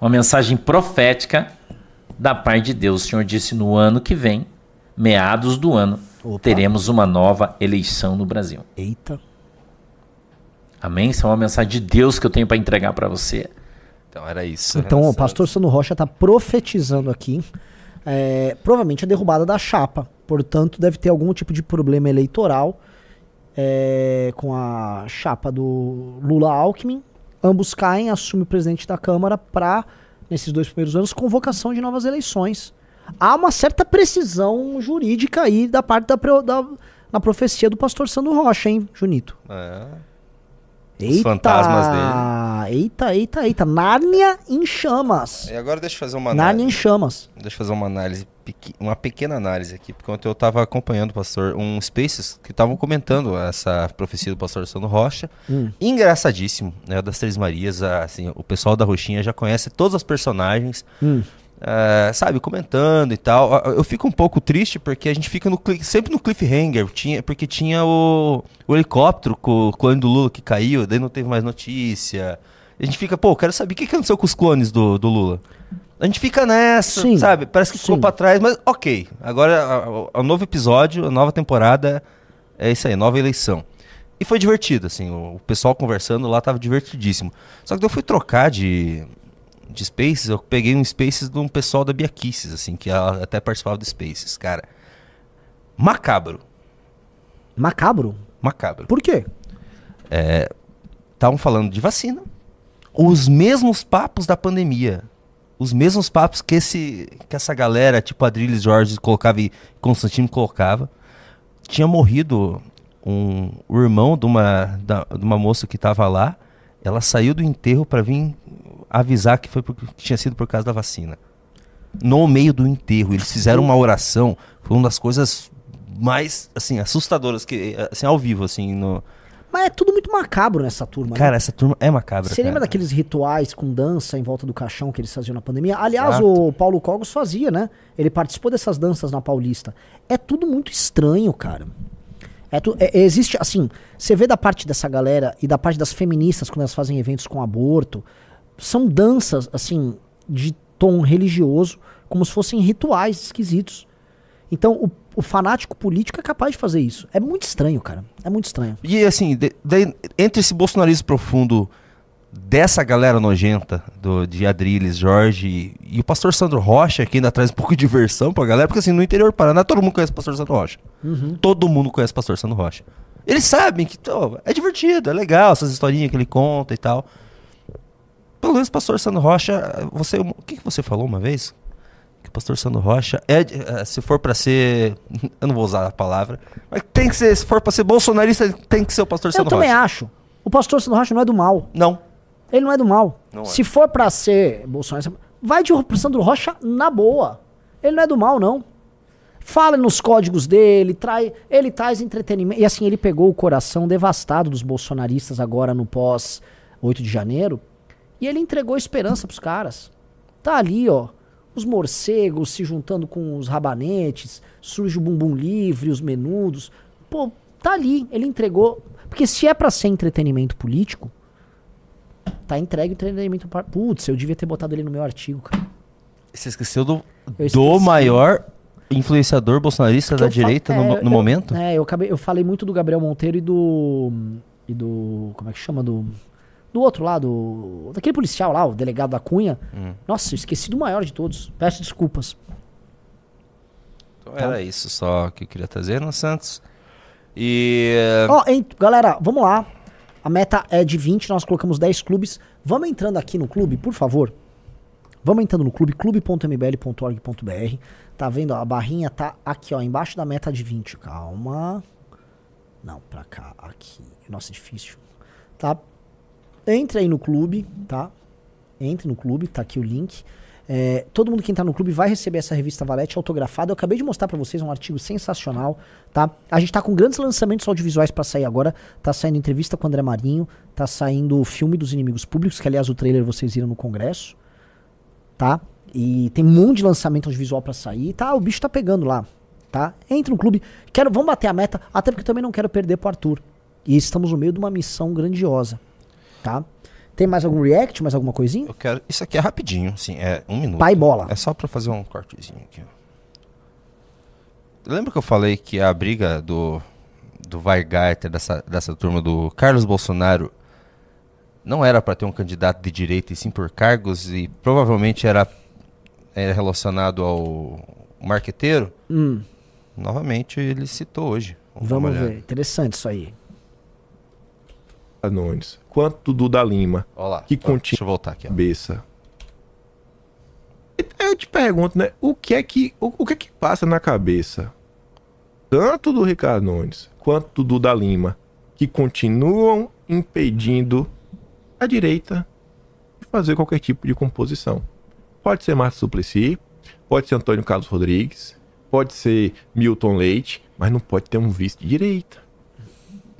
Uma mensagem profética da parte de Deus. O Senhor disse no ano que vem, meados do ano, Opa. teremos uma nova eleição no Brasil. Eita. Amém? Isso é uma mensagem de Deus que eu tenho para entregar para você. Então era isso. Então, Renan o pastor Sandro Rocha tá profetizando aqui. é, provavelmente a derrubada da chapa. Portanto, deve ter algum tipo de problema eleitoral é, com a chapa do Lula Alckmin. Ambos caem, assume o presidente da Câmara para, nesses dois primeiros anos, convocação de novas eleições. Há uma certa precisão jurídica aí da parte da, da- na profecia do pastor Sandro Rocha, hein, Junito? É. Eita, fantasmas Eita, eita, eita. Nárnia em chamas. E agora deixa eu fazer uma Nárnia em análise. chamas. Deixa eu fazer uma análise, uma pequena análise aqui, porque ontem eu estava acompanhando o pastor, um Spaces que estavam comentando essa profecia do pastor Sandro Rocha. Hum. Engraçadíssimo, né? Das Três Marias, assim, o pessoal da Roxinha já conhece todos os personagens. Hum. É, sabe, comentando e tal. Eu eu fico um pouco triste porque a gente fica no sempre no cliffhanger, tinha, porque tinha o, o helicóptero com o clone do Lula que caiu, daí não teve mais notícia. A gente fica, pô, quero saber o que aconteceu com os clones do, do Lula. A gente fica nessa, Sim, sabe? Parece que ficou pra trás, mas ok. Agora, o novo episódio, a nova temporada, é isso aí, nova eleição. E foi divertido, assim, o, o pessoal conversando lá tava divertidíssimo. Só que eu fui trocar de, de Spaces, eu peguei um Spaces de um pessoal da Biaquices, assim, que ela até participava do Spaces, cara. Macabro. Macabro? Macabro. Por quê? Estavam falando de vacina. Os mesmos papos da pandemia. Os mesmos papos que, esse, que essa galera, tipo Adriles Jorge colocava e Constantino colocava. Tinha morrido um, o irmão de uma, da- de uma moça que tava lá, ela saiu do enterro para vir avisar que foi por- que tinha sido por causa da vacina. No meio do enterro, eles fizeram uma oração, foi uma das coisas mais assim assustadoras que assim ao vivo assim no Mas é tudo muito macabro nessa turma. né? Cara, essa turma é macabra, Você lembra cara. daqueles rituais com dança em volta do caixão que eles faziam na pandemia? Aliás, Exato. o Paulo Cogos fazia, né? Ele participou dessas danças na Paulista. É tudo muito estranho, cara. É tu- é- existe, assim, você vê da parte dessa galera e da parte das feministas quando elas fazem eventos com aborto, são danças, assim, de tom religioso, como se fossem rituais esquisitos. Então, o, o fanático político é capaz de fazer isso. É muito estranho, cara. É muito estranho. E assim, de- daí, entre esse bolsonarismo profundo dessa galera nojenta, do, de Adriles, Jorge e, e o pastor Sandro Rocha, que ainda traz um pouco de diversão pra galera, porque assim, no interior do Paraná todo mundo conhece o pastor Sandro Rocha. Todo mundo conhece o pastor Sandro Rocha. Eles sabem que ó, é divertido, é legal essas historinhas que ele conta e tal. Pelo menos o pastor Sandro Rocha, você, o que, que você falou uma vez? Que o pastor Sandro Rocha é, eh, se for pra ser, eu não vou usar a palavra, mas tem que ser, se for pra ser bolsonarista, tem que ser o pastor Eu Sandro também Rocha. acho. O pastor Sandro Rocha não é do mal. Não. Ele não é do mal. Não é. Se for pra ser Bolsonaro, vai de pro Sandro Rocha na boa. Ele não é do mal, não. Fala nos códigos dele, trai, ele traz entretenimento. E assim, ele pegou o coração devastado dos bolsonaristas agora no pós 8 de janeiro. E ele entregou esperança pros caras. Tá ali, ó. Os morcegos se juntando com os rabanetes, surge o bumbum livre, os menudos. Pô, tá ali. Ele entregou. Porque se é pra ser entretenimento político, Tá entregue o par- Putz, eu devia ter botado ele no meu artigo, cara. Você esqueceu do, do maior influenciador bolsonarista da Que eu fa- direita no, é, mo- no eu- momento? É, eu, acabei, eu falei muito do Gabriel Monteiro e do. E do. Como é que chama? Do. Do outro lá, do. Daquele policial lá, o delegado da Cunha. Hum. Nossa, eu esqueci do maior de todos. Peço desculpas. Então era isso só que eu queria trazer, no Santos. E. Ó, hein, galera, vamos lá. A meta é de 20, nós colocamos 10 clubes. Vamos entrando aqui no clube, por favor. Vamos entrando no clube, clube.mbl.org.br. Tá vendo? ó, A barrinha tá aqui, ó, embaixo da meta de 20. Calma. Não, pra cá, aqui. Nossa, é difícil. Tá? Entre aí no clube, tá? Entre no clube, tá aqui o link. É, todo mundo que entrar no clube vai receber essa revista Valete autografada. Eu acabei de mostrar pra vocês um artigo sensacional, tá? A gente tá com grandes lançamentos audiovisuais pra sair agora. Tá saindo entrevista com o André Marinho, tá saindo o filme dos inimigos públicos, que aliás o trailer vocês viram no congresso, tá? E tem um monte de lançamento audiovisual pra sair, tá? O bicho tá pegando lá, tá? Entre no clube. Quero, vamos bater a meta, até porque eu também não quero perder pro Arthur. E estamos no meio de uma missão grandiosa, tá? Tem mais algum react, mais alguma coisinha? Eu quero. Isso aqui é rapidinho, assim, é um minuto. Pai bola. É só pra fazer um cortezinho aqui. Lembra que eu falei que a briga do, do Weigarten, dessa, dessa turma do Carlos Bolsonaro, não era pra ter um candidato de direita e sim por cargos e provavelmente era, era relacionado ao marqueteiro? Hum, Novamente ele citou hoje. vamos olhada. ver. Interessante isso aí. Nunes, quanto do da Lima. Que ó, conti- Deixa eu voltar aqui, ó. cabeça. Eu te pergunto, né? O que é que, o, o que, é que passa na cabeça tanto do Ricardo Nunes quanto do da Lima que continuam impedindo a direita de fazer qualquer tipo de composição? Pode ser Márcio Suplicy, pode ser Antônio Carlos Rodrigues, pode ser Milton Leite, mas não pode ter um vice de direita.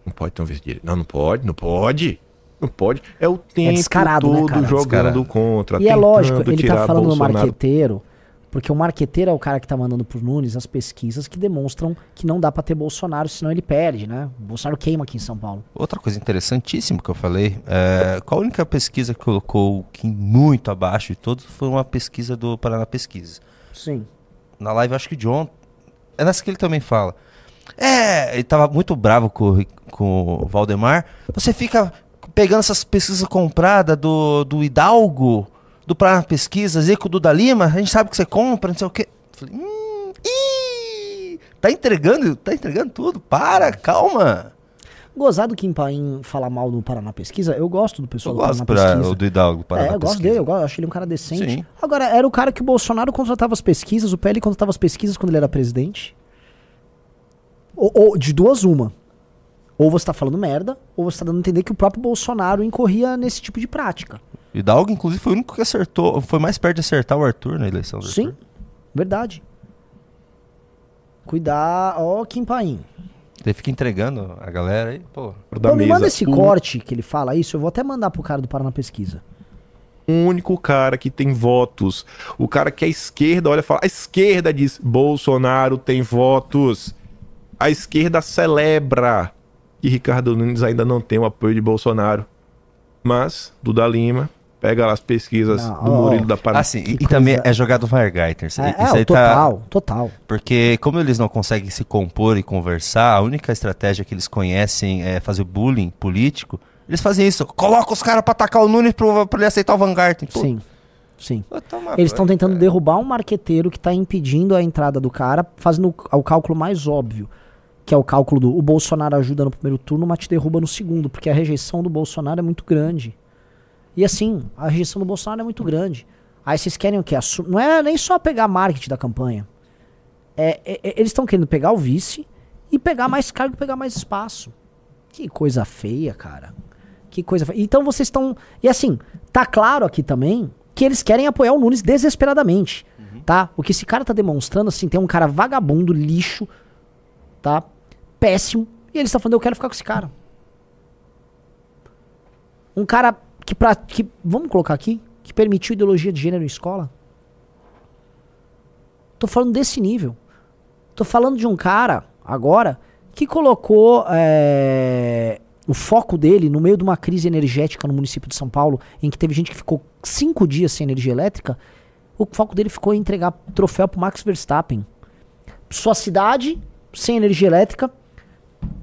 Não pode ter um vice de direita. Não, não pode, não pode. Não pode. É o tempo descarado, né, todo cara? jogando Descarado. contra. E é lógico, ele tá falando do Bolsonaro marqueteiro, porque o marqueteiro é o cara que tá mandando pro Nunes as pesquisas que demonstram que não dá pra ter Bolsonaro, senão ele perde, né? O Bolsonaro queima aqui em São Paulo. Outra coisa interessantíssima que eu falei, é, qual a única pesquisa que colocou o Kim muito abaixo de todos foi uma pesquisa do Paraná Pesquisa. Sim. Na live, acho que de ontem, é nessa que ele também fala. É, ele tava muito bravo com, com o Valdemar. Você fica pegando essas pesquisas compradas do, do Hidalgo, do Paraná Pesquisas e com o Duda Lima, a gente sabe que você compra, não sei o quê. Falei, hum, ih, tá entregando, tá entregando tudo, para, calma. Gozado que Paim falar mal do Paraná Pesquisa, eu gosto do pessoal Eu do gosto Paraná pra, Pesquisa. do Hidalgo, Paraná é, eu gosto Pesquisa. dele, eu, gosto, acho ele um cara decente. Sim. Agora, era o cara que o Bolsonaro contratava as pesquisas, o PL contratava as pesquisas quando ele era presidente. Ou, ou de duas, uma. Ou você tá falando merda, ou você tá dando a entender que o próprio Bolsonaro incorria nesse tipo de prática. E Dalgo, inclusive, foi o único que acertou, foi mais perto de acertar o Arthur na eleição do Sim, Arthur. verdade. Cuidar, ó, Kim Paim. Ele fica entregando a galera aí, pô. Da Pô, me mesa. manda esse O corte que ele fala isso, eu vou até mandar pro cara do Paraná Pesquisa. único cara que tem votos. O cara que a esquerda olha e fala. A esquerda diz: Bolsonaro tem votos. A esquerda celebra que Ricardo Nunes ainda não tem o apoio de Bolsonaro. Mas, Duda Lima, pega lá as pesquisas Não, do ó, Murilo da Paraná. Ah, sim, e, e também é jogado Vargeiter. Isso, É, isso é, aí o tá. total, total. Porque como eles não conseguem se compor e conversar, a única estratégia que eles conhecem é fazer bullying político. Eles fazem isso. Coloca os caras pra atacar o Nunes pra, pra ele aceitar o Vanguard. Pô, Sim, sim. Eles estão tentando cara. derrubar um marqueteiro que tá impedindo a entrada do cara, fazendo o, o cálculo mais óbvio. Que é o cálculo do o Bolsonaro ajuda no primeiro turno, mas te derruba no segundo, porque a rejeição do Bolsonaro é muito grande. E assim, a rejeição do Bolsonaro é muito grande. Aí vocês querem o quê? Não é nem só pegar marketing da campanha. É, é- é- eles estão querendo pegar o vice e pegar mais cargo e pegar mais espaço. Que coisa feia, cara. Que coisa feia. Então vocês estão. E assim, tá claro aqui também que eles querem apoiar o Nunes desesperadamente. Tá? O que esse cara tá demonstrando, assim, tem um cara vagabundo, lixo, tá? Péssimo. E eles estão falando, eu quero ficar com esse cara. Um cara que, pra, que vamos colocar aqui, que permitiu ideologia de gênero em escola. Tô falando desse nível. Tô falando de um cara, agora, que colocou é, o foco dele no meio de uma crise energética no município de São Paulo, em que teve gente que ficou cinco dias sem energia elétrica. O foco dele ficou em entregar troféu pro Max Verstappen. Sua cidade, sem energia elétrica,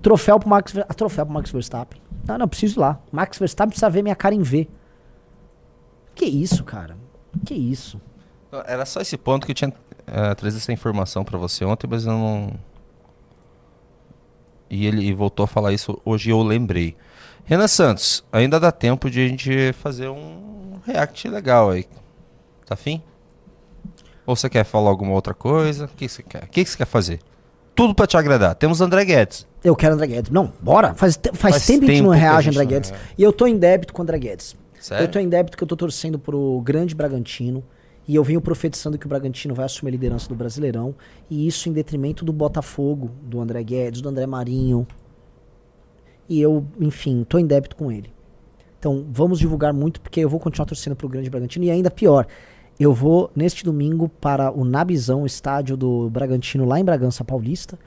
troféu pro Max, Ver- ah, troféu pro Max Verstappen. Não, não, preciso ir lá. Max Verstappen precisa ver minha cara em V. Que isso, cara? Que isso? Era só esse ponto que eu tinha eh, trazido essa informação pra você ontem, mas eu não. E ele voltou a falar isso hoje eu lembrei. Renan Santos, ainda dá tempo de a gente fazer um react legal aí. Tá afim? Ou você quer falar alguma outra coisa? O que você quer? O que você quer fazer? Tudo pra te agradar. Temos André Guedes. Eu quero André Guedes. Não, bora. Faz, faz, Faz tempo que a gente não reage a André Guedes. E eu tô em débito com o André Guedes. Sério? Eu tô em débito que eu tô torcendo pro grande Bragantino. E eu venho profetizando que o Bragantino vai assumir a liderança do Brasileirão. E isso em detrimento do Botafogo, do André Guedes, do André Marinho. E eu, enfim, tô em débito com ele. Então vamos divulgar muito, porque eu vou continuar torcendo pro grande Bragantino. E ainda pior, eu vou neste domingo para o Nabizão, estádio do Bragantino lá em Bragança Paulista,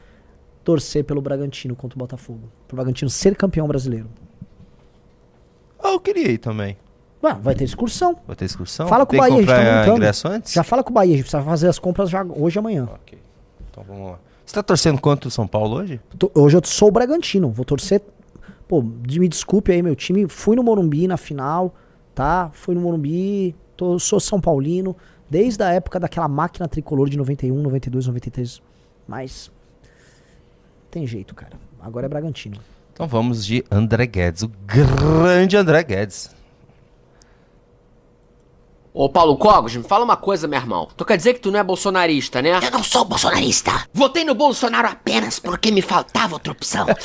torcer pelo Bragantino contra o Botafogo. Pro Bragantino ser campeão brasileiro. Ah, eu queria ir também. Ué, vai ter excursão. Vai ter excursão? Fala com Tem o Bahia, a gente tá montando. ingresso antes? Já fala com o Bahia, a gente precisa fazer as compras já hoje e amanhã. Ok. Então vamos lá. Você tá torcendo contra o São Paulo hoje? Tô- Hoje eu sou o Bragantino, vou torcer. Pô, de- me desculpe aí, meu time. Fui no Morumbi na final, tá? Fui no Morumbi, tô, sou São Paulino, desde a época daquela máquina tricolor de 91, 92, 93. Mas. Tem jeito, cara. Agora é Bragantino. Então vamos de André Guedes, o grande André Guedes. Ô, Paulo Cogos, me fala uma coisa, meu irmão. Tu quer dizer que tu não é bolsonarista, né? Eu não sou bolsonarista. Votei no Bolsonaro apenas porque me faltava outra opção.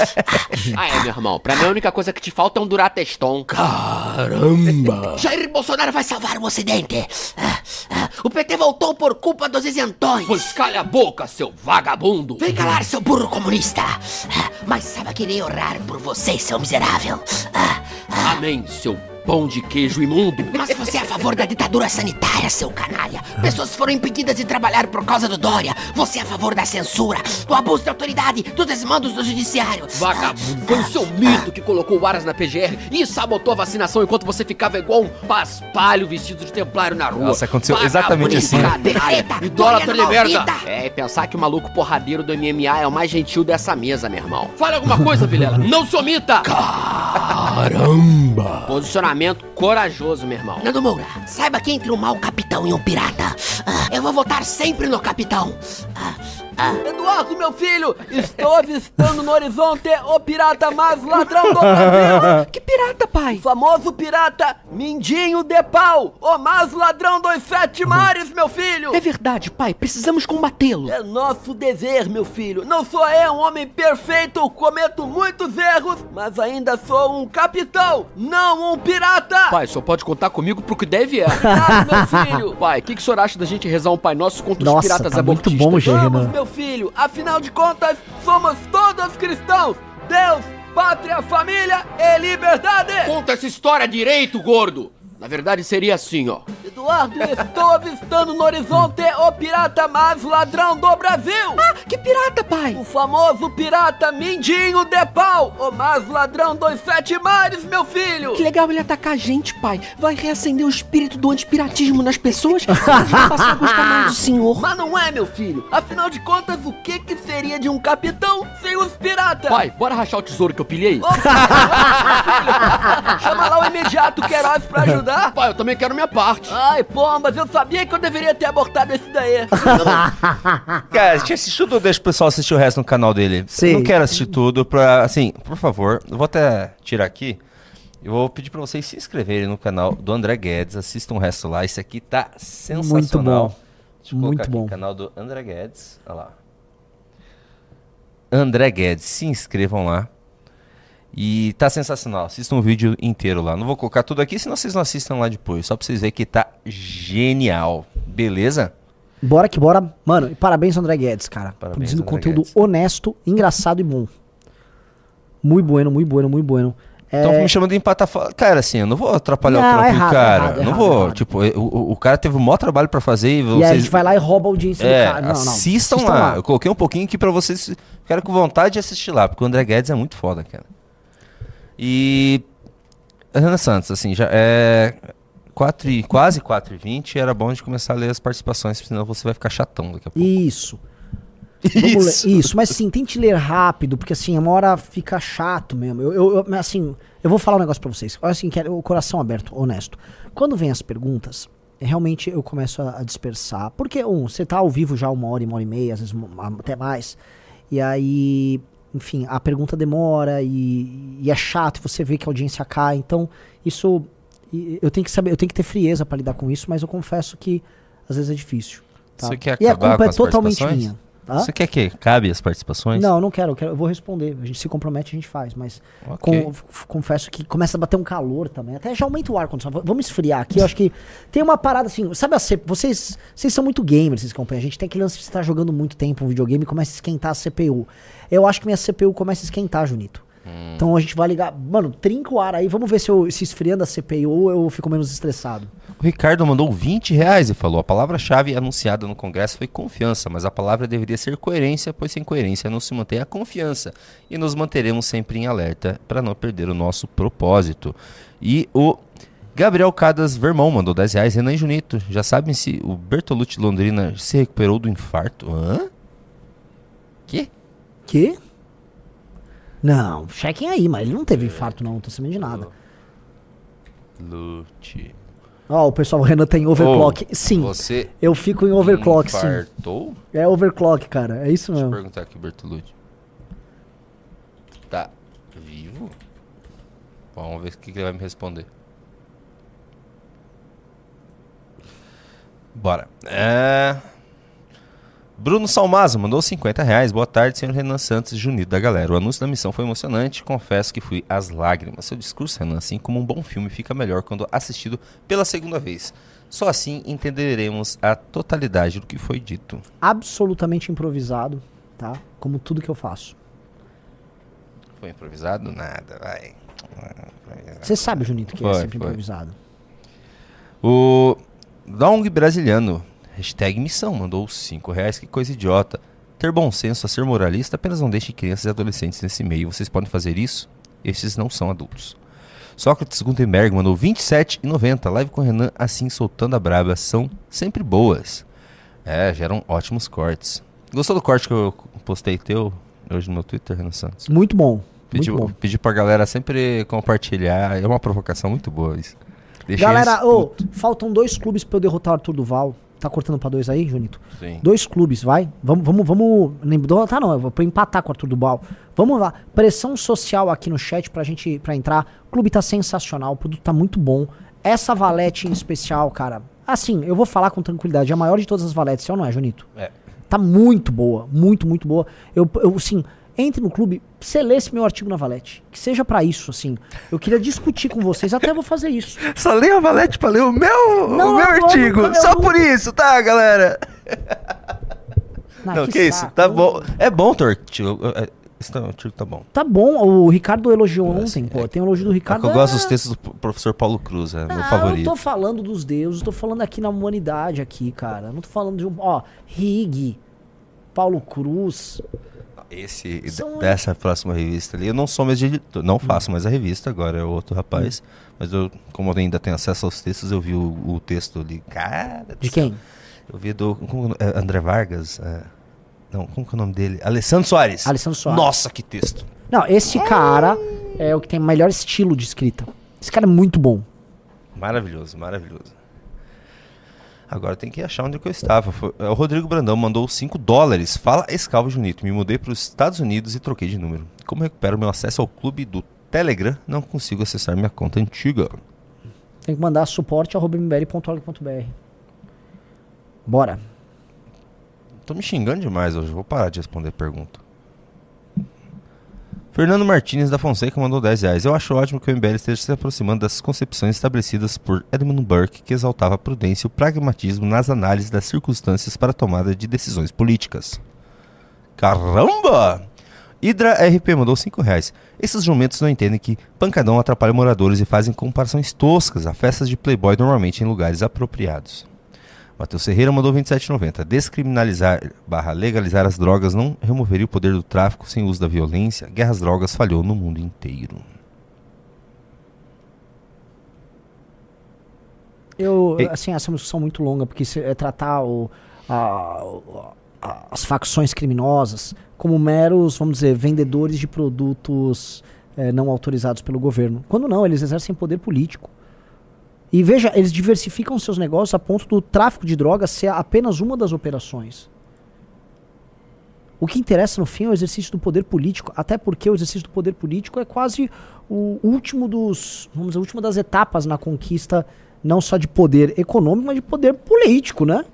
Ah, é, meu irmão. Pra mim, a única coisa que te falta é um Durateston. Caramba! Jair Bolsonaro vai salvar o Ocidente. Ah, ah, O PT voltou por culpa dos isentões. Pois calha a boca, seu vagabundo. Vem calar, seu burro comunista. Ah, Mas saiba que irei orar por você, seu miserável. Amém, seu pão de queijo imundo. Mas você é a favor da ditadura sanitária, seu canalha. Pessoas foram impedidas de trabalhar por causa do Dória. Você é a favor da censura, do abuso de autoridade, dos desmandos do judiciário. Vagabundo, foi o seu mito que colocou o Aras na PGR e sabotou a vacinação enquanto você ficava igual um paspalho vestido de templário na rua. Nossa, aconteceu Vagabundo, exatamente assim. Idólatra de merda. É, e pensar que o maluco porradeiro do MMA é o mais gentil dessa mesa, meu irmão. Fale alguma coisa, Vilela. Não se omita. Caramba! Posicionamento corajoso, meu irmão. Nando Moura, saiba que entre um mau capitão e um pirata, ah, eu vou votar sempre no capitão. Ah, Eduardo, meu filho, estou avistando no horizonte o pirata mais ladrão do Brasil. Que pirata, pai? O famoso pirata Mindinho de Pau, o mais ladrão dos sete mares, meu filho. É verdade, pai. Precisamos combatê-lo. É nosso dever, meu filho. Não sou eu um homem perfeito, cometo muitos erros, mas ainda sou um capitão, não um pirata. Pai, só pode contar comigo pro que deve é. Obrigado, meu filho. Pai, o que, que o senhor acha da gente rezar um Pai Nosso contra os Nossa, piratas tá muito abortistas? bom, Gê, Vamos, meu filho. Afinal de contas, somos todos cristãos. Deus, pátria, família e liberdade. Conta essa história direito, gordo! Na verdade seria assim, ó. Eduardo, estou avistando no horizonte o pirata mais ladrão do Brasil. Ah, que pirata, pai? O famoso pirata Mindinho de Pau, o mais ladrão dos sete mares, meu filho. Que legal ele atacar a gente, pai. Vai reacender o espírito do antipiratismo nas pessoas e vai passar a gostar mais do senhor. Mas não é, meu filho. Afinal de contas, o que que seria de um capitão sem os piratas? Pai, bora rachar o tesouro que eu pilhei? Opa, filho. Chama lá o imediato Queiroz pra ajudar. Pai, eu também quero minha parte. Ai, pombas, eu sabia que eu deveria ter abortado esse daí. Cara, a gente assistiu tudo, deixa o pessoal assistir o resto no canal dele. Sim. Eu não quero assistir tudo pra, assim, por favor, eu vou até tirar aqui. Eu vou pedir pra vocês se inscreverem no canal do André Guedes, assistam o resto lá. Esse aqui tá sensacional. Muito bom. Deixa eu Muito colocar aqui bom. o canal do André Guedes. Olha lá. André Guedes, se inscrevam lá. E tá sensacional. Assistam o vídeo inteiro lá. Não vou colocar tudo aqui, senão vocês não assistam lá depois. Só pra vocês verem que tá genial. Beleza? Bora que bora. Mano, e parabéns, André Guedes, cara. Parabéns, Produzindo André conteúdo Guedes. honesto, engraçado e bom. Muito bueno, muito bueno, muito bueno. É, Estão me chamando de empatar. Cara, assim, eu não vou atrapalhar Não, o trampo é errado, do cara. errado, não errado, vou. Tipo, o, o, cara teve o maior trabalho pra fazer e e vocês. aí a gente vai lá e rouba a audiência é, do cara. Não, não. assistam lá. Eu coloquei um pouquinho aqui pra vocês ficarem com vontade de assistir lá, porque o André Guedes é muito foda, cara. E. Renan Santos, assim, já é. 4 e, quase 4 e 20 era bom de começar a ler as participações, senão você vai ficar chatão daqui a pouco. Isso. Vamos ler- Isso, mas sim, tente ler rápido, porque assim, uma hora fica chato mesmo. Eu, eu- eu- assim, eu vou falar um negócio pra vocês. Assim, quero o coração aberto, honesto. Quando vem as perguntas, realmente eu começo a, a dispersar. Porque, um, você tá ao vivo já uma hora, uma hora e meia, às vezes uma- até mais. E aí, enfim, a pergunta demora e, e é chato, você vê que a audiência cai. Então, isso. Eu tenho que saber, eu tenho que ter frieza pra lidar com isso, mas eu confesso que às vezes é difícil. tá? Você quer e a acabar culpa é totalmente minha. Tá? Você quer que cabe as participações? Não, não quero, eu quero, eu vou responder. A gente se compromete, a gente faz, mas Ok. com- confesso que começa a bater um calor também. Até já aumenta o ar condicionado. Vamos esfriar aqui. Eu acho que tem uma parada assim, sabe a C- vocês, vocês são muito gamers, vocês acompanham. A gente tem aquele lance de estar jogando muito tempo um videogame e começa a esquentar a CPU. Eu acho que minha CPU começa a esquentar, Junito. Hum. Então a gente vai ligar, mano, trinca o ar aí, vamos ver se eu se esfriando a CPU eu fico menos estressado. O Ricardo mandou 20 reais e falou: a palavra-chave anunciada no Congresso foi confiança, mas a palavra deveria ser coerência, pois sem coerência não se mantém a confiança. E nos manteremos sempre em alerta para não perder o nosso propósito. E o Gabriel Cadas Vermão mandou 10 reais. Renan e Junito, já sabem se o Bertolucci Londrina se recuperou do infarto? Hã? Que? Que? Não, chequem aí, mas ele não teve infarto não, não tô sabendo de nada. Lute. Ó, o pessoal, o Renan tem overclock. Ô, sim, Você eu fico em overclock, sim. infartou? É overclock, cara. É isso Deixa eu mesmo. perguntar aqui, Bertolucci. Tá vivo? Vamos ver o que que ele vai me responder. Bora. É... Bruno Salmazo mandou 50 reais. Boa tarde, senhor Renan Santos, Junito da galera. O anúncio da missão foi emocionante. Confesso que fui às lágrimas. Seu discurso, Renan, assim como um bom filme, fica melhor quando assistido pela segunda vez. Só assim entenderemos a totalidade do que foi dito. Absolutamente improvisado, tá? Como tudo que eu faço. Foi improvisado? Nada, vai. Você sabe, Junito, que é Foi, sempre foi. improvisado. O Long Brasiliano, hashtag missão, mandou 5 reais, que coisa idiota. Ter bom senso a ser moralista, apenas não deixe crianças e adolescentes nesse meio. Vocês podem fazer isso? Esses não são adultos. Sócrates Gutenberg mandou 27,90. Live com o Renan, assim soltando a braba, são sempre boas. É, geram ótimos cortes. Gostou do corte que eu postei teu hoje no meu Twitter, Renan Santos? Muito bom. Pedi, muito bom. pedi pra galera sempre compartilhar. É uma provocação muito boa isso. Deixei Galera, putos. faltam dois clubes pra eu derrotar o Arthur Duval. Tá cortando pra dois aí, Junito? Sim. Dois clubes, vai. Vamos, vamos, vamos. Lembrou? Tá, não, eu vou pra empatar com o Arthur Dubal. Vamos lá. Pressão social aqui no chat pra gente pra entrar. O clube tá sensacional, o produto tá muito bom. Essa valete em especial, cara. Assim, eu vou falar com tranquilidade. É a maior de todas as valetes, é ou não é, Junito? É. Tá muito boa, muito, muito boa. Eu, eu assim, entre no clube, você lê esse meu artigo na Valete. Que seja pra isso, assim. Eu queria discutir com vocês, até vou fazer isso. Só leia a Valete pra ler o meu, Não, o meu eu- eu- artigo. eu- Só eu- por isso, tá, galera? Não, que, isso? saco. Tá bom. É bom, teu artigo. É, Esse tá- artigo tá bom. Tá bom, o Ricardo elogiou ontem, pô. Tem um elogio do É Ricardo. que eu gosto é- dos textos do professor Paulo Cruz, é meu Ah, Eu favorito. não tô falando dos deuses, eu tô falando aqui na humanidade aqui, cara. Eu não tô falando de um, ó, Rig, Paulo Cruz. Esse, São- dessa próxima revista ali, eu não sou mais editor, não faço mais a revista, agora é outro rapaz. Mas eu, como eu ainda tenho acesso aos textos, eu vi o, o texto ali. Cara, De quem? Eu vi do. como- é, André Vargas? é, não, como que é o nome dele? Alessandro Soares. Alessandro Soares. Nossa, que texto. Não, esse cara é o que tem o melhor estilo de escrita. Esse cara é muito bom. Maravilhoso, maravilhoso. Agora tem que achar onde que eu estava. Foi- é, o Rodrigo Brandão mandou 5 dólares. Fala Escalvo Junito. Me mudei para os Estados Unidos e troquei de número. Como recupero meu acesso ao clube do Telegram? Não consigo acessar minha conta antiga. Tem que mandar suporte.mbl.org.br. Bora. Tô me xingando demais hoje. Vou parar de responder pergunta. Fernando Martins da Fonseca mandou 10 reais. Eu acho ótimo que o MBL esteja se aproximando das concepções estabelecidas por Edmund Burke, que exaltava a prudência e o pragmatismo nas análises das circunstâncias para a tomada de decisões políticas. Caramba! Hydra RP mandou 5 reais. Esses jumentos não entendem que pancadão atrapalha moradores e fazem comparações toscas a festas de playboy normalmente em lugares apropriados. Matheus Ferreira mandou 27,90. Descriminalizar barra legalizar as drogas não removeria o poder do tráfico sem uso da violência. Guerra às drogas falhou no mundo inteiro. Eu, Ei. assim, essa é uma discussão muito longa, porque se- é tratar o, a- a- as facções criminosas como meros, vamos dizer, vendedores de produtos eh, não autorizados pelo governo. Quando não, eles exercem poder político. E veja, eles diversificam seus negócios a ponto do tráfico de drogas ser apenas uma das operações. O que interessa no fim é o exercício do poder político, até porque o exercício do poder político é quase o último dos, vamos dizer, a última das etapas na conquista não só de poder econômico, mas de poder político, né?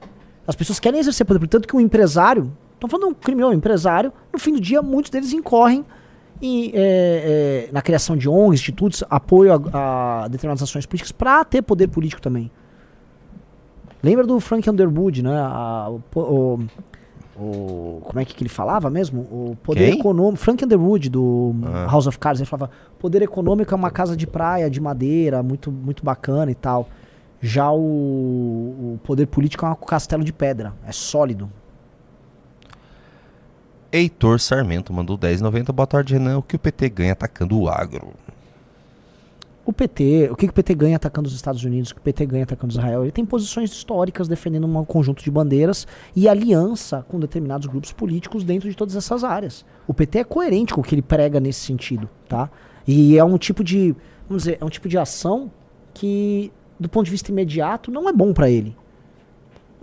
As pessoas querem exercer poder, portanto que um empresário, estão falando de um criminoso, um empresário, no fim do dia muitos deles incorrem em, é, é, na criação de ONGs, institutos, apoio a, a determinadas ações políticas para ter poder político também. Lembra do Frank Underwood, né? A- o, o- o- como é que, que ele falava mesmo? O poder econômico. Frank Underwood, do Ah. House of Cards, ele falava: poder econômico é uma casa de praia, de madeira, muito, muito bacana e tal. Já o, o poder político é um castelo de pedra, é sólido. Heitor Sarmento mandou 10,90. Boa tarde, Renan. O que o PT ganha atacando o agro? O PT, o que, que o PT ganha atacando os Estados Unidos, o que o PT ganha atacando Israel? Ele tem posições históricas defendendo um conjunto de bandeiras e aliança com determinados grupos políticos dentro de todas essas áreas. O PT é coerente com o que ele prega nesse sentido, tá? E é um tipo de, vamos dizer, é um tipo de ação que, do ponto de vista imediato, não é bom pra ele.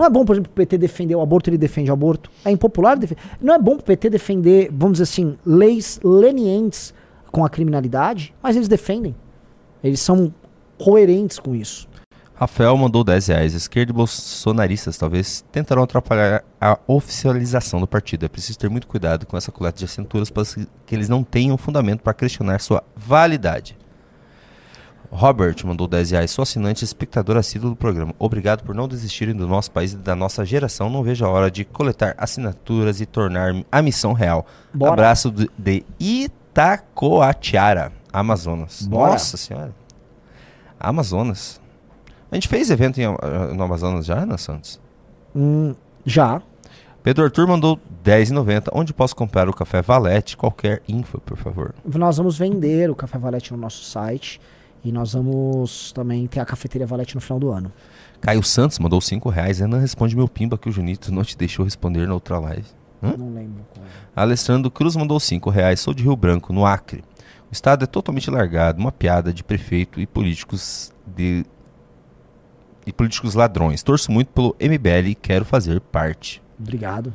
Não é bom, por exemplo, o PT defender o aborto, ele defende o aborto. É impopular defender. Não é bom pro PT defender, vamos dizer assim, leis lenientes com a criminalidade, mas eles defendem. Eles são coerentes com isso. Rafael mandou 10 reais. Esquerda e bolsonaristas talvez tentarão atrapalhar a oficialização do partido. É preciso ter muito cuidado com essa coleta de assinaturas para que eles não tenham fundamento para questionar sua validade. Robert mandou 10 reais. Sou assinante e espectador assíduo do programa. Obrigado por não desistirem do nosso país e da nossa geração. Não vejo a hora de coletar assinaturas e tornar a missão real. Bora. Abraço de Itacoatiara, Amazonas. Bora. Nossa senhora. Amazonas. A gente fez evento em, ah, no Amazonas já, Ana Santos? Hum, já. Pedro Arthur mandou 10,90. Onde posso comprar o café Valete? Qualquer info, por favor. Nós vamos vender o Café Valete no nosso site. E nós vamos também ter a cafeteria Valete no final do ano. Caio Santos mandou 5 reais. Renan responde meu pimba que o Junito não te deixou responder na outra live. Hã? Não lembro qual. é. Alessandro Cruz mandou 5 reais. Sou de Rio Branco, no Acre. O estado é totalmente largado. Uma piada de prefeito e políticos de e políticos ladrões. Torço muito pelo MBL e quero fazer parte. Obrigado.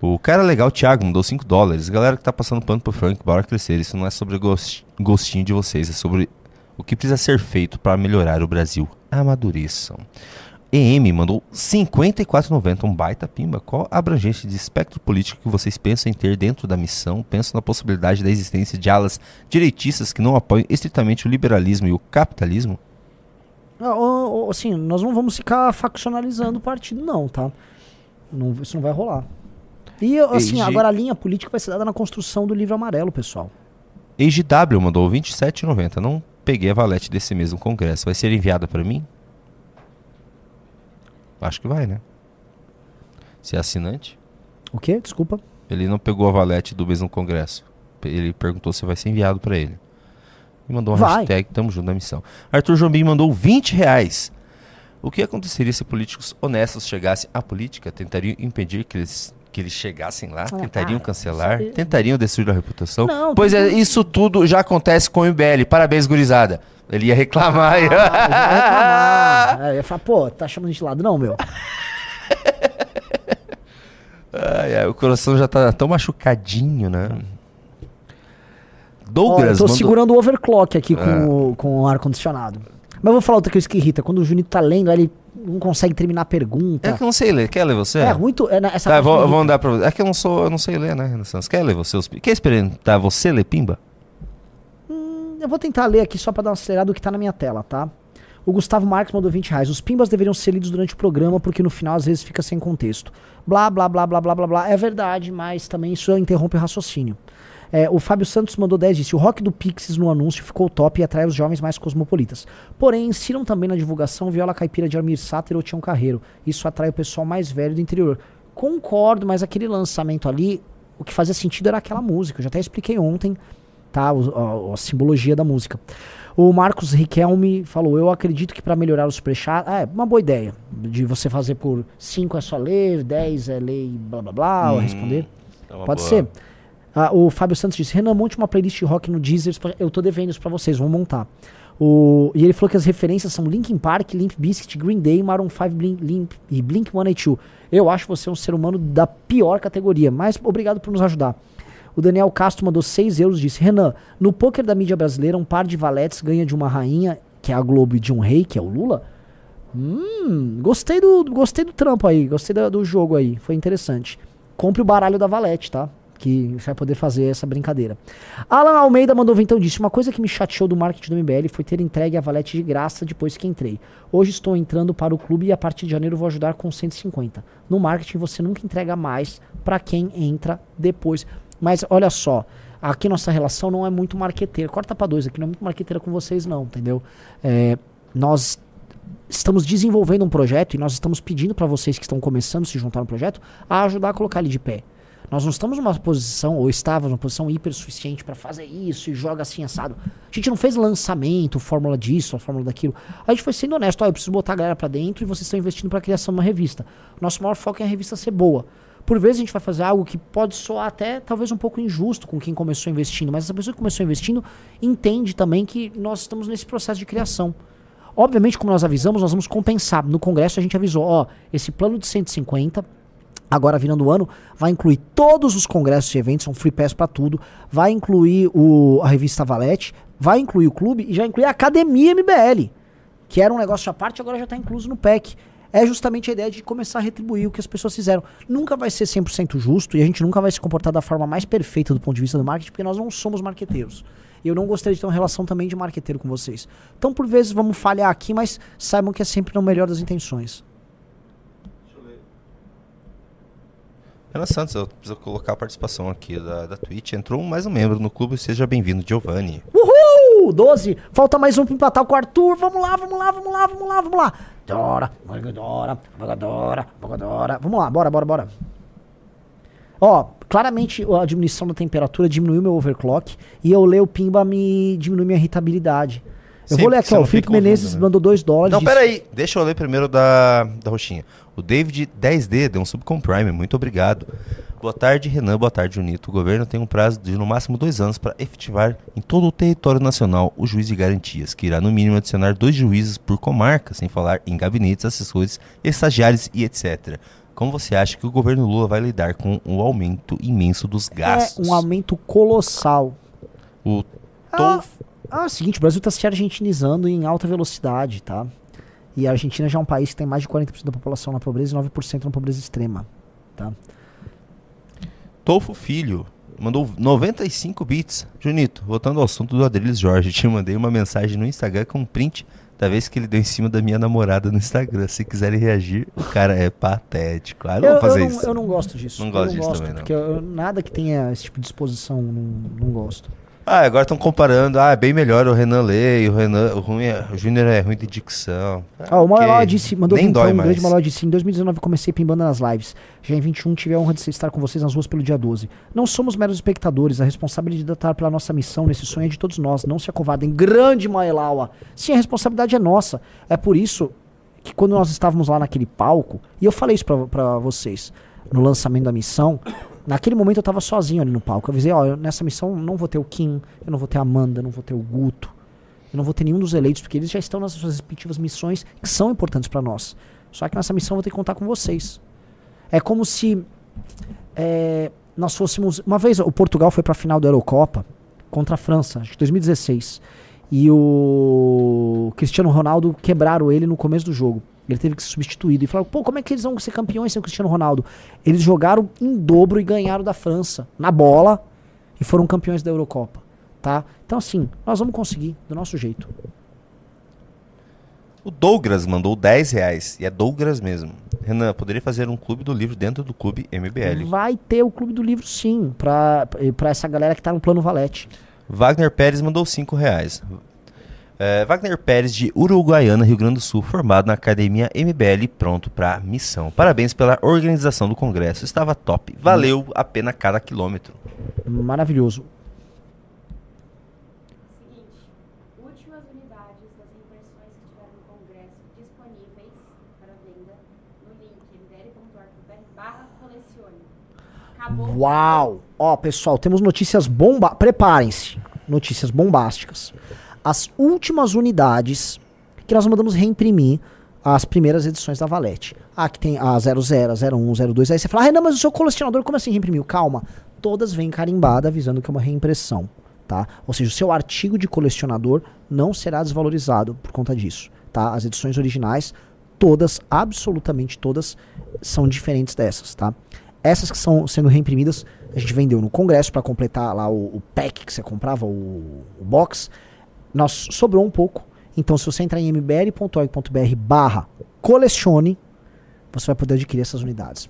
O cara legal, Thiago, mandou 5 dólares. Galera que tá passando pano pro Frank, bora crescer. Isso não é sobre gost- gostinho de vocês, é sobre o que precisa ser feito para melhorar o Brasil. Amadureçam. EM mandou 54,90, um baita pimba. Qual a abrangência de espectro político que vocês pensam em ter dentro da missão? Pensam na possibilidade da existência de alas direitistas que não apoiam estritamente o liberalismo e o capitalismo? Ah, Assim, nós não vamos ficar faccionalizando o partido, não, tá? Não- isso não vai rolar. E, assim, agora a linha política vai ser dada na construção do livro amarelo, pessoal. EGW mandou 27,90. Não peguei a valete desse mesmo congresso. Vai ser enviada para mim? Acho que vai, né? Se é assinante. O quê? Desculpa. Ele não pegou a valete do mesmo congresso. Ele perguntou se vai ser enviado para ele. E mandou uma Vai. hashtag Tamo junto na missão. Arthur Jobim mandou 20 reais. O que aconteceria se políticos honestos chegassem à política? Tentariam impedir que eles, que eles chegassem lá? Ah, Tentariam cancelar? isso Tentariam destruir a reputação? Não, pois é, isso tudo já acontece com o MBL. Parabéns, gurizada. Ele ia reclamar. Ah, vai reclamar. É, eu ia falar, pô, tá chamando de lado, não, meu. Ai, ai, o coração já tá tão machucadinho, né? Ó, eu Douglas tô mandou- segurando o overclock aqui com, Ah. o, com o ar-condicionado. Mas eu vou falar outra coisa que irrita. Quando o Junito tá lendo, ele não consegue terminar a pergunta. É que eu não sei ler. Quer ler você? É, muito. É, na- essa Tá, vou, vou andar pra você. É que eu não sou, eu não sei ler, né, Renaissance? Quer ler você? Quer experimentar você ler Pimba? Eu vou tentar ler aqui só pra dar uma acelerada o que tá na minha tela, tá? O Gustavo Marques mandou 20 reais. Os pimbas deveriam ser lidos durante o programa, porque no final às vezes fica sem contexto. Blá, blá, blá, blá, blá, blá, blá. É verdade, mas também isso interrompe o raciocínio. É, o Fábio Santos mandou 10 disse: O rock do Pixies no anúncio ficou top e atrai os jovens mais cosmopolitas. Porém, insiram também na divulgação viola caipira de Armir Sater ou Tião Carreiro. Isso atrai o pessoal mais velho do interior. Concordo, mas aquele lançamento ali, o que fazia sentido era aquela música. Eu já até expliquei ontem tá? O- a, a simbologia da música. O Marcos Riquelme falou: Eu acredito que para melhorar o superchat. Ah, é uma boa ideia. De você fazer por 5 é só ler, 10 é ler e blá blá blá, ou responder. é Pode boa. ser. Ah, o Fábio Santos disse: Renan, monte uma playlist rock no Deezer. Eu tô devendo isso pra vocês, vamos montar. O, e ele falou que as referências são Linkin Park, Limp Bizkit, Green Day, Maroon 5 Blink, Limp, e Blink 182. Eu acho você um ser humano da pior categoria, mas obrigado por nos ajudar. O Daniel Castro mandou 6 euros disse: Renan, no poker da mídia brasileira, um par de valetes ganha de uma rainha, que é a Globo, e de um rei, que é o Lula. Hum, gostei do, gostei do trampo aí, gostei da- do jogo aí, foi interessante. Compre o baralho da valete, tá? Que você vai poder fazer essa brincadeira. Alan Almeida mandou então disse: Uma coisa que me chateou do marketing do MBL foi ter entregue a valete de graça depois que entrei. Hoje estou entrando para o clube e a partir de janeiro vou ajudar com 150. No marketing você nunca entrega mais para quem entra depois. Mas olha só, aqui nossa relação não é muito marqueteira. Corta para dois aqui, não é muito marqueteira com vocês, não, entendeu? É, nós estamos desenvolvendo um projeto e nós estamos pedindo para vocês que estão começando a se juntar no projeto a ajudar a colocar ele de pé. Nós não estamos numa posição, ou estávamos numa posição hiper suficiente para fazer isso e joga assim assado. A gente não fez lançamento, fórmula disso, fórmula daquilo. A gente foi sendo honesto, ó, eu preciso botar a galera para dentro e vocês estão investindo para a criação de uma revista. Nosso maior foco é a revista ser boa. Por vezes a gente vai fazer algo que pode soar até talvez um pouco injusto com quem começou investindo, mas essa pessoa que começou investindo entende também que nós estamos nesse processo de criação. Obviamente, como nós avisamos, nós vamos compensar. No congresso a gente avisou, ó, esse plano de 150, agora virando o ano, vai incluir todos os congressos e eventos, são free pass pra tudo, vai incluir o, a revista Valete, vai incluir o clube e já inclui a Academia MBL, que era um negócio à parte, agora já tá incluso no PEC. É justamente a ideia de começar a retribuir o que as pessoas fizeram. Nunca vai ser 100% justo e a gente nunca vai se comportar da forma mais perfeita do ponto de vista do marketing, porque nós não somos marqueteiros. E eu não gostaria de ter uma relação também de marqueteiro com vocês. Então, por vezes, vamos falhar aqui, mas saibam que é sempre no melhor das intenções. Ana Santos, eu preciso colocar a participação aqui da, da Twitch. Entrou mais um membro no clube, seja bem-vindo, Giovanni. Uhul! 12. Falta mais um pra empatar com o Arthur. Vamos lá, vamos lá, vamos lá, vamos lá, vamos lá. Dora, Dora, Dora, Dora. Vamos lá, bora, bora, bora. Ó, claramente a diminuição da temperatura diminuiu meu overclock e eu ler o Pimba me diminui minha irritabilidade. Eu Sim, vou ler aqui, ó. O Felipe Menezes né? mandou 2 dólares. Não, disse- peraí. Deixa eu ler primeiro da, da roxinha. O David 10D deu um sub com Prime. Muito obrigado. Boa tarde, Renan. Boa tarde, Junito. O governo tem um prazo de no máximo dois anos para efetivar em todo o território nacional o juiz de garantias, que irá no mínimo adicionar dois juízes por comarca, sem falar em gabinetes, assessores, estagiários e etc. Como você acha que o governo Lula vai lidar com o aumento imenso dos gastos? É um aumento colossal. O Ah, Tolf... ah, é o seguinte, o Brasil está se argentinizando em alta velocidade, tá? E a Argentina já é um país que tem mais de 40% da população na pobreza e 9% na pobreza extrema, tá? Tolfo Filho mandou 95 bits. Junito, voltando ao assunto do Adriles Jorge, te mandei uma mensagem no Instagram com um print da vez que ele deu em cima da minha namorada no Instagram. Se quiserem reagir, o cara é patético. Ah, eu não vou fazer eu isso. Não, eu não gosto disso. Não gosto disso também, não. Porque eu- nada que tenha esse tipo de exposição, não, não gosto. Ah, agora estão comparando. Ah, é bem melhor o Renan ler, o Renan, o, ruim é- o Júnior é ruim de dicção. Ah, o Maloá ok. disse, mandou Nem dói um grande. Maloá disse, em 2019 comecei pimbando nas lives. Já em 21 tive a honra de estar com vocês nas ruas pelo dia 12. Não somos meros espectadores, a responsabilidade de estar pela nossa missão nesse sonho é de todos nós. Não se acovardem. Grande Maelaua. Sim, a responsabilidade é nossa. É por isso que quando nós estávamos lá naquele palco, e eu falei isso pra vocês, no lançamento da missão, naquele momento eu tava sozinho ali no palco. Eu avisei, ó, eu- nessa missão não vou ter o Kim, eu não vou ter a Amanda, eu não vou ter o Guto, eu não vou ter nenhum dos eleitos, porque eles já estão nas suas respectivas missões que são importantes pra nós. Só que nessa missão eu vou ter que contar com vocês. É como se é, nós fôssemos. Uma vez o Portugal foi pra final da Eurocopa contra a França, acho que 2016. E o Cristiano Ronaldo quebraram ele no começo do jogo. Ele teve que ser substituído. E falaram, pô, como é que eles vão ser campeões sem o Cristiano Ronaldo? Eles jogaram em dobro e ganharam da França na bola e foram campeões da Eurocopa. Tá? Então, assim, nós vamos conseguir, do nosso jeito. O Douglas mandou 10 reais. E é Douglas mesmo. Renan, poderia fazer um clube do livro dentro do clube MBL. Vai ter o Clube do Livro, sim, pra, pra essa galera que tá no plano Valete. Wagner Pérez mandou 5 reais. É, Wagner Pérez de Uruguaiana, Rio Grande do Sul, formado na Academia MBL, pronto para missão. Parabéns pela organização do congresso, estava top. Valeu a pena cada quilômetro. Maravilhoso. Uau! Ó, pessoal, temos notícias bomba. Preparem-se. Notícias bombásticas. As últimas unidades que nós mandamos reimprimir as primeiras edições da Valete. Ah, que tem a 00, a 01, 02. Aí você fala, ah, não, mas o seu colecionador, como assim reimprimiu? Calma. Todas vêm carimbadas avisando que é uma reimpressão. Tá? Ou seja, o seu artigo de colecionador não será desvalorizado por conta disso. Tá? As edições originais, todas, absolutamente todas, são diferentes dessas. Tá? Essas que são sendo reimprimidas, a gente vendeu no congresso para completar lá o, o pack que você comprava, o, o box. Nós sobrou um pouco. Então, se você entrar em mbl.org.br barra colecione, você vai poder adquirir essas unidades.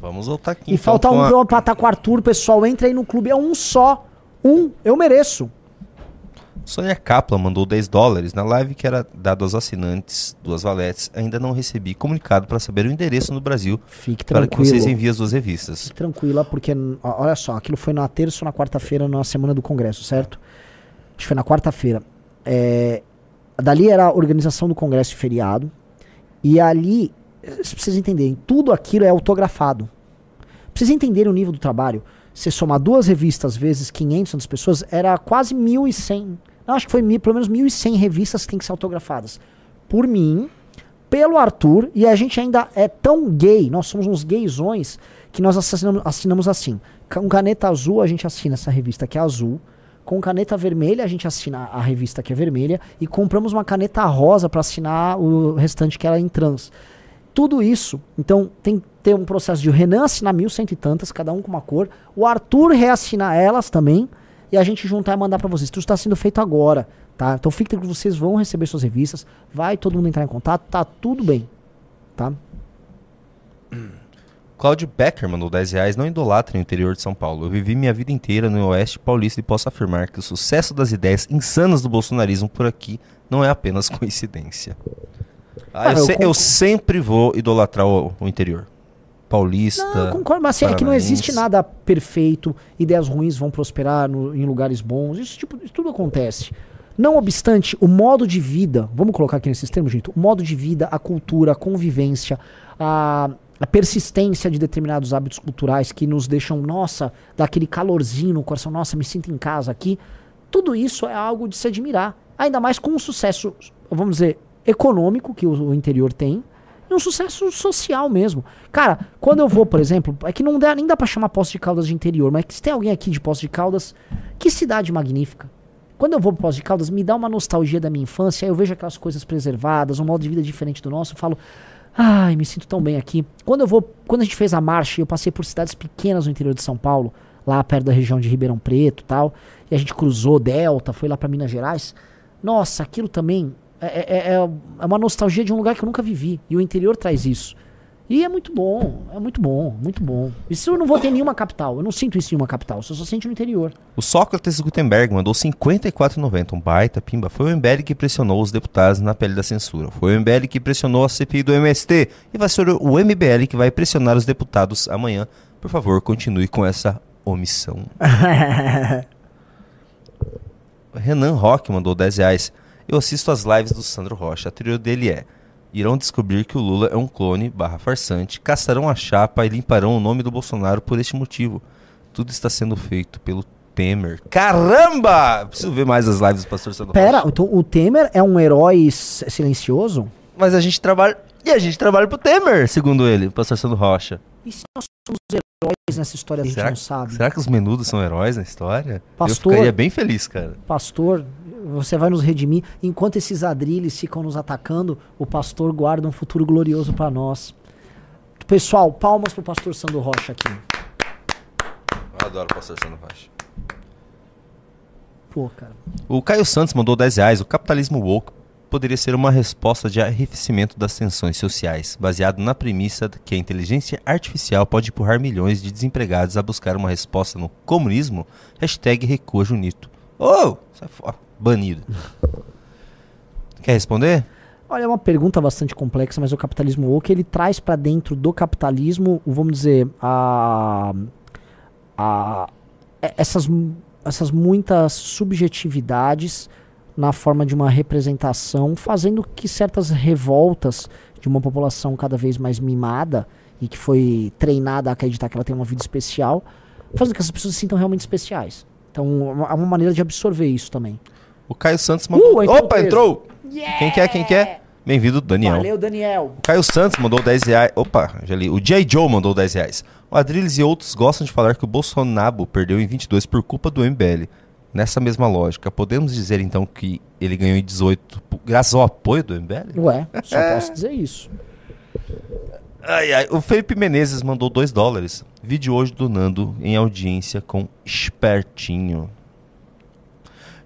Vamos voltar aqui. E então, falta um a- pra empatar com o Arthur, pessoal. Entra aí no clube, é um só. Um, eu mereço. Sônia Kaplan mandou 10 dólares na live que era dado aos assinantes duas valetes. Ainda não recebi comunicado para saber o endereço no Brasil Fique para que vocês enviem as duas revistas. Fique tranquila, porque, ó, olha só, aquilo foi na terça ou na quarta-feira, na semana do congresso, certo? Acho que foi na quarta-feira. É, dali era a organização do congresso e feriado. E ali, vocês precisam entenderem, tudo aquilo é autografado. Vocês entenderem o nível do trabalho, você somar duas revistas vezes 500 das pessoas, era quase 1.100. Acho que foi mil, pelo menos 1.100 revistas que tem que ser autografadas. Por mim, pelo Arthur, e a gente ainda é tão gay, nós somos uns gaysões, que nós assinamos, assinamos assim. Com caneta azul, a gente assina essa revista que é azul. Com caneta vermelha, a gente assina a revista que é vermelha. E compramos uma caneta rosa para assinar o restante que era em trans. Tudo isso, então tem que ter um processo de Renan assinar mil cento e tantas, cada um com uma cor. O Arthur reassinar elas também. E a gente juntar e mandar para vocês. Tudo está sendo feito agora, tá? Então fique tranquilo, vocês vão receber suas revistas. Vai todo mundo entrar em contato, tá tudo bem, tá? Cláudio Becker mandou 10 reais. Não idolatra o interior de São Paulo. Eu vivi minha vida inteira no Oeste Paulista e posso afirmar que o sucesso das ideias insanas do bolsonarismo por aqui não é apenas coincidência. Ah, Ah, eu, eu se- eu sempre vou idolatrar o, o interior. Paulista. Não, eu concordo, mas assim, é que não existe nada perfeito, ideias ruins vão prosperar no- em lugares bons, isso, tipo, isso tudo acontece. Não obstante, o modo de vida, vamos colocar aqui nesses termos, gente, o modo de vida, a cultura, a convivência, a, a persistência de determinados hábitos culturais que nos deixam, nossa, dá aquele calorzinho no coração, nossa, me sinto em casa aqui. Tudo isso é algo de se admirar. Ainda mais com um sucesso, vamos dizer, econômico que o, o interior tem e um sucesso social mesmo. Cara, quando eu vou, por exemplo, é que não dá, nem dá pra chamar Poços de Caldas de interior, mas se tem alguém aqui de Poços de Caldas, que cidade magnífica. Quando eu vou pro Poços de Caldas, me dá uma nostalgia da minha infância, eu vejo aquelas coisas preservadas, um modo de vida diferente do nosso, eu falo, ai, me sinto tão bem aqui. Quando eu vou, quando a gente fez a marcha, eu passei por cidades pequenas no interior de São Paulo, lá perto da região de Ribeirão Preto, tal, e a gente cruzou Delta, foi lá pra Minas Gerais. Nossa, aquilo também é, é, é- é uma nostalgia de um lugar que eu nunca vivi. E o interior traz isso. E é muito bom, é muito bom, muito bom. Isso eu não vou ter em nenhuma capital. Eu não sinto isso em nenhuma capital, você só sente no interior. O Sócrates Gutenberg mandou 54,90, um baita pimba. Foi o MBL que pressionou os deputados na pele da censura. Foi o MBL que pressionou a CPI do MST. E vai ser o MBL que vai pressionar os deputados amanhã. Por favor, continue com essa omissão. Renan Roque mandou 10 reais. Eu assisto as lives do Sandro Rocha. A teoria dele é: irão descobrir que o Lula é um clone barra farsante, caçarão a chapa e limparão o nome do Bolsonaro por este motivo. Tudo está sendo feito pelo Temer. Caramba! Preciso ver mais as lives do pastor Sandro Pera, Rocha. então o Temer é um herói silencioso? Mas a gente trabalha. E a gente trabalha pro Temer, segundo ele, o pastor Sandro Rocha. E se nós somos heróis nessa história, a gente Será, não sabe? será que os menudos são heróis na história? Pastor- Eu ficaria bem feliz, cara. Pastor, você vai nos redimir. Enquanto esses adrilles ficam nos atacando, o pastor guarda um futuro glorioso pra nós. Pessoal, palmas pro pastor Sandro Rocha aqui. Eu adoro o pastor Sandro Rocha. Pô, cara. O Caio Santos mandou 10 reais. O capitalismo woke poderia ser uma resposta de arrefecimento das tensões sociais, baseado na premissa que a inteligência artificial pode empurrar milhões de desempregados a buscar uma resposta no comunismo. Hashtag recua Junito. Oh, sai fora. Banido. Quer responder? Olha, é uma pergunta bastante complexa, mas o capitalismo woke, ele traz pra dentro do capitalismo, vamos dizer, a, a e- essas, essas muitas subjetividades na forma de uma representação, fazendo que certas revoltas de uma população cada vez mais mimada e que foi treinada a acreditar que ela tem uma vida especial, fazendo que essas pessoas se sintam realmente especiais. Então, é uma- é uma maneira de absorver isso também. O Caio Santos mandou. Uh, entrou Opa, mesmo. entrou! Quem quer? Quem quer? Bem-vindo, Daniel. Valeu, Daniel. O Caio Santos mandou 10 reais. Opa, já li. O J. Joe mandou 10 reais. O Adrilles e outros gostam de falar que o Bolsonaro perdeu em 22 por culpa do MBL. Nessa mesma lógica, podemos dizer então que ele ganhou em 18 p- graças ao apoio do MBL? Ué, só posso dizer isso. Ai, ai. O Felipe Menezes mandou 2 dólares. Vídeo hoje do Nando em audiência com Espertinho.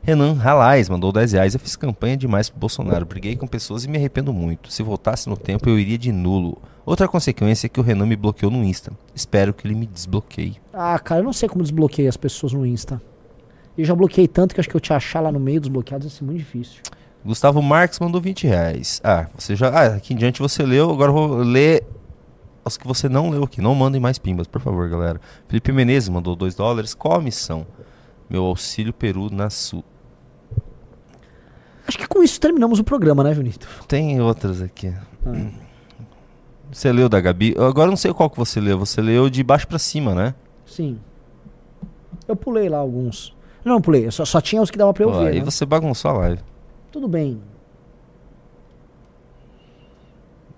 Renan Ralais mandou 10 reais. Eu fiz campanha demais pro Bolsonaro. Briguei com pessoas e me arrependo muito. Se voltasse no tempo, eu iria de nulo. Outra consequência é que o Renan me bloqueou no Insta. Espero que ele me desbloqueie. Ah, cara, eu não sei como desbloqueia as pessoas no Insta. Eu já bloqueei tanto que acho que eu te achar lá no meio dos bloqueados vai ser muito difícil. Gustavo Marques mandou 20 reais. Ah, você já. Ah, aqui em diante você leu. Agora eu vou ler os que você não leu aqui. Não mandem mais pimbas, por favor, galera. Felipe Menezes mandou 2 dólares. Qual a missão? Meu auxílio Peru na Sul. Acho que com isso terminamos o programa, né, Junito? Tem outras aqui. Você leu da Gabi? Eu Agora não sei qual que você leu. Você leu de baixo pra cima, né? Sim. Eu pulei lá alguns. Não, pulei. Só, só tinha os que dava pra eu Ó, ver. aí né? você bagunçou a live. Tudo bem.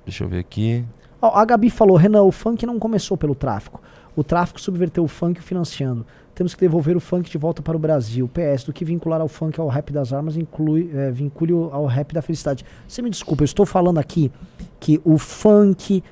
Deixa eu ver aqui. Ó, a Gabi falou, Renan, o funk não começou pelo tráfico. O tráfico subverteu o funk financiando. Temos que devolver o funk de volta para o Brasil. PS, do que vincular ao funk ao rap das armas, inclui, é, vincule ao rap da felicidade. Você me desculpa, eu estou falando aqui que o funk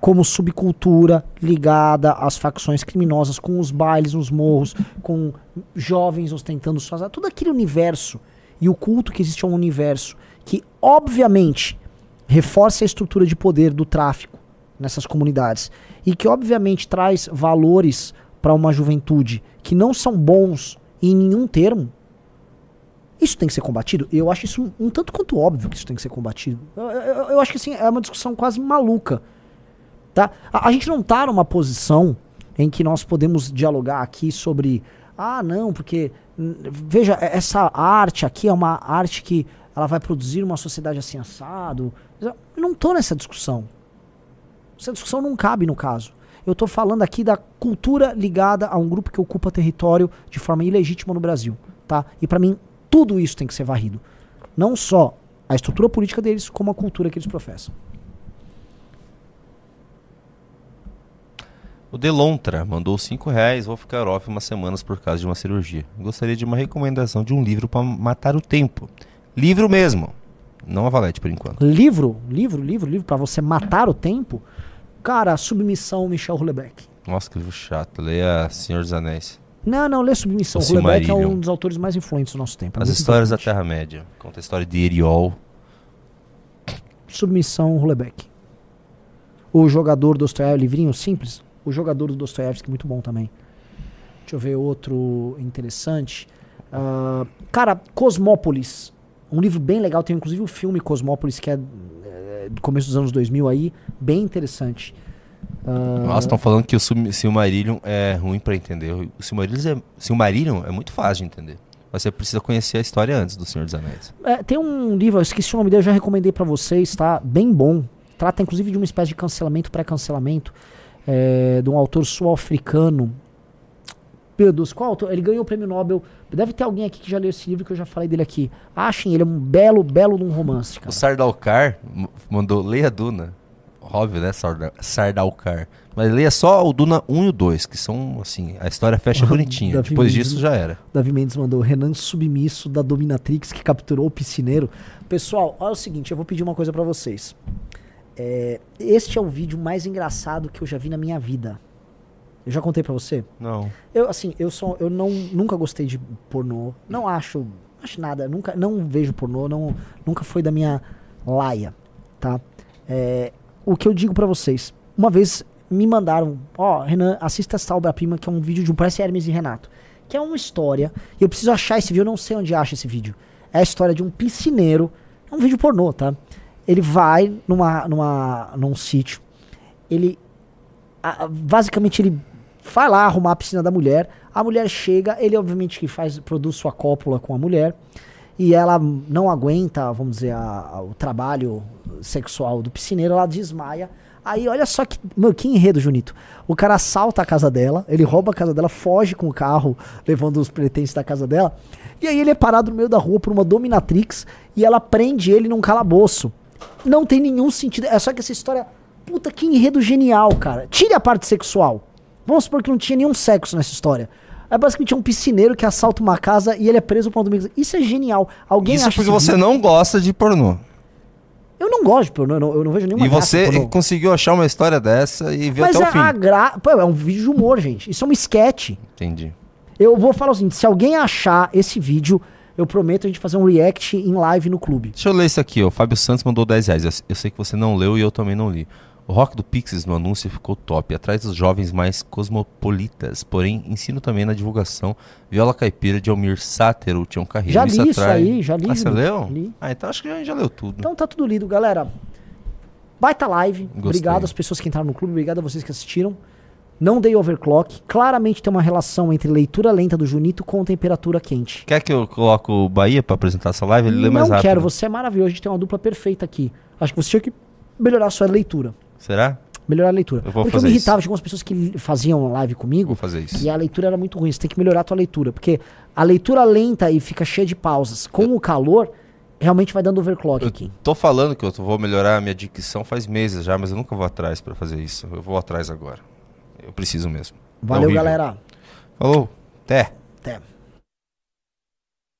como subcultura ligada às facções criminosas, com os bailes nos morros, com jovens ostentando suas todo aquele universo e o culto que existe a um universo que obviamente reforça a estrutura de poder do tráfico nessas comunidades e que obviamente traz valores para uma juventude que não são bons em nenhum termo. Isso tem que ser combatido? Eu acho isso um, tanto quanto óbvio que isso tem que ser combatido. Eu, eu- eu acho que assim, é uma discussão quase maluca. Tá? A, a gente não tá numa posição em que nós podemos dialogar aqui sobre ah, não, porque veja, é- essa arte aqui é uma arte que ela vai produzir uma sociedade assim assado. Eu não tô nessa discussão. Essa discussão não cabe no caso. Eu tô falando aqui da cultura ligada a um grupo que ocupa território de forma ilegítima no Brasil, tá? E pra mim, tudo isso tem que ser varrido. Não só a estrutura política deles, como a cultura que eles professam. O Delontra mandou 5 reais. Vou ficar off umas semanas por causa de uma cirurgia. Gostaria de uma recomendação de um livro para matar o tempo. Livro mesmo. Não a Valete por enquanto. Livro, livro, livro, livro pra você matar o tempo. Cara, Submissão, Michel Houellebecq. Nossa, que livro chato. Leia Senhor dos Anéis. Não, não, lê Submissão. O Houellebecq é um dos autores mais influentes do nosso tempo. é As histórias da importante. Terra-média. Conta a história de Eriol. Submissão Houellebecq. O jogador Dostoiévski, livrinho simples. O jogador do Dostoiévski, muito bom também. Deixa eu ver outro interessante. Ah, cara, Cosmópolis. Um livro bem legal. Tem inclusive o filme Cosmópolis, que é, do começo dos anos 2000 aí. Bem interessante. Ah, Nossa, estão falando que o Sil- Silmarillion é ruim pra entender. O Silmarillion é, Silmarillion é muito fácil de entender. Mas você precisa conhecer a história antes do Senhor dos Anéis. É, tem um livro, eu esqueci o nome dele, eu já recomendei pra vocês, tá? Bem bom. Trata inclusive de uma espécie de cancelamento, pré-cancelamento, é, de um autor sul-africano. Qual autor? Ele ganhou o prêmio Nobel. Deve ter alguém aqui que já leu esse livro que eu já falei dele aqui. Achem, ele é um belo, belo de um romance, O cara. Sardaukar m- mandou leia Duna. Óbvio, né? Sarda- Sardaukar. Mas leia só o Duna 1 e o 2, que são, assim, a história fecha bonitinha. Davi Depois Mendes- disso já era. Davi Mendes mandou Renan submisso da dominatrix que capturou o piscineiro. Pessoal, olha o seguinte, eu vou pedir uma coisa pra vocês. É, este é o vídeo mais engraçado que eu já vi na minha vida. Eu já contei pra você? Não. Eu, assim, eu sou, eu não, nunca gostei de pornô. Não acho, acho nada. Nunca, não vejo pornô. Não, nunca foi da minha laia, tá? É, o que eu digo pra vocês. Uma vez me mandaram, ó, Renan, assista essa obra-prima que é um vídeo de um parece Hermes e Renato, que é uma história. E eu preciso achar esse vídeo. Eu não sei onde acha esse vídeo. É a história de um piscineiro. É um vídeo pornô, tá? Ele vai numa, numa, num sítio. Ele a- basicamente ele vai lá arrumar a piscina da mulher, a mulher chega, ele obviamente que faz, produz sua cópula com a mulher, e ela não aguenta, vamos dizer, a- a- o trabalho sexual do piscineiro, ela desmaia. Aí olha só que, mano, que enredo, Junito. O cara assalta a casa dela, ele rouba a casa dela, foge com o carro, levando os pertences da casa dela, e aí ele é parado no meio da rua por uma dominatrix, e ela prende ele num calabouço. Não tem nenhum sentido, é só que essa história Puta, que enredo genial, cara. Tire a parte sexual. Vamos supor que não tinha nenhum sexo nessa história. É basicamente um piscineiro que assalta uma casa e ele é preso por um domingo. Isso é genial. Alguém Isso acha porque você não gosta de pornô. Eu não gosto de pornô, eu não, eu não vejo nenhuma E você conseguiu achar uma história dessa e Mas até é o fim. a gra... Pô, é um vídeo de humor, gente. Isso é um sketch. Entendi. Eu vou falar o seguinte, se alguém achar esse vídeo, eu prometo a gente fazer um react em live no clube. Deixa eu ler isso aqui, ó. O Fábio Santos mandou 10 reais. Eu, eu sei que você não leu e eu também não li. O rock do Pixies no anúncio ficou top, atrás dos jovens mais cosmopolitas, porém ensino também na divulgação. Viola Caipira de Almir Sátero, Tião Carreiro. Já li isso atrai- aí, já li, Ah, você leu? li. Ah, então acho que a gente já leu tudo. Então tá tudo lido, galera. Baita live. Gostei. Obrigado às pessoas que entraram no clube, obrigado a vocês que assistiram. Não dei overclock. Claramente tem uma relação entre leitura lenta do Junito com temperatura quente. Quer que eu coloque o Bahia pra apresentar essa live? Ele lê mais Não rápido. quero, você é maravilhoso, a gente tem uma dupla perfeita aqui. Acho que você tinha que melhorar a sua leitura. Será? Melhorar a leitura. Eu vou Porque eu fazer me isso. irritava de algumas pessoas que faziam live comigo Vou fazer isso. e a leitura era muito ruim. Você tem que melhorar a tua leitura. Porque a leitura lenta e fica cheia de pausas. Com o calor, realmente vai dando overclock Eu aqui. tô falando que eu vou melhorar a minha dicção faz meses já, mas eu nunca vou atrás pra fazer isso. Eu vou atrás agora. Eu preciso mesmo. É Valeu, horrível. galera. Falou. Até. Até.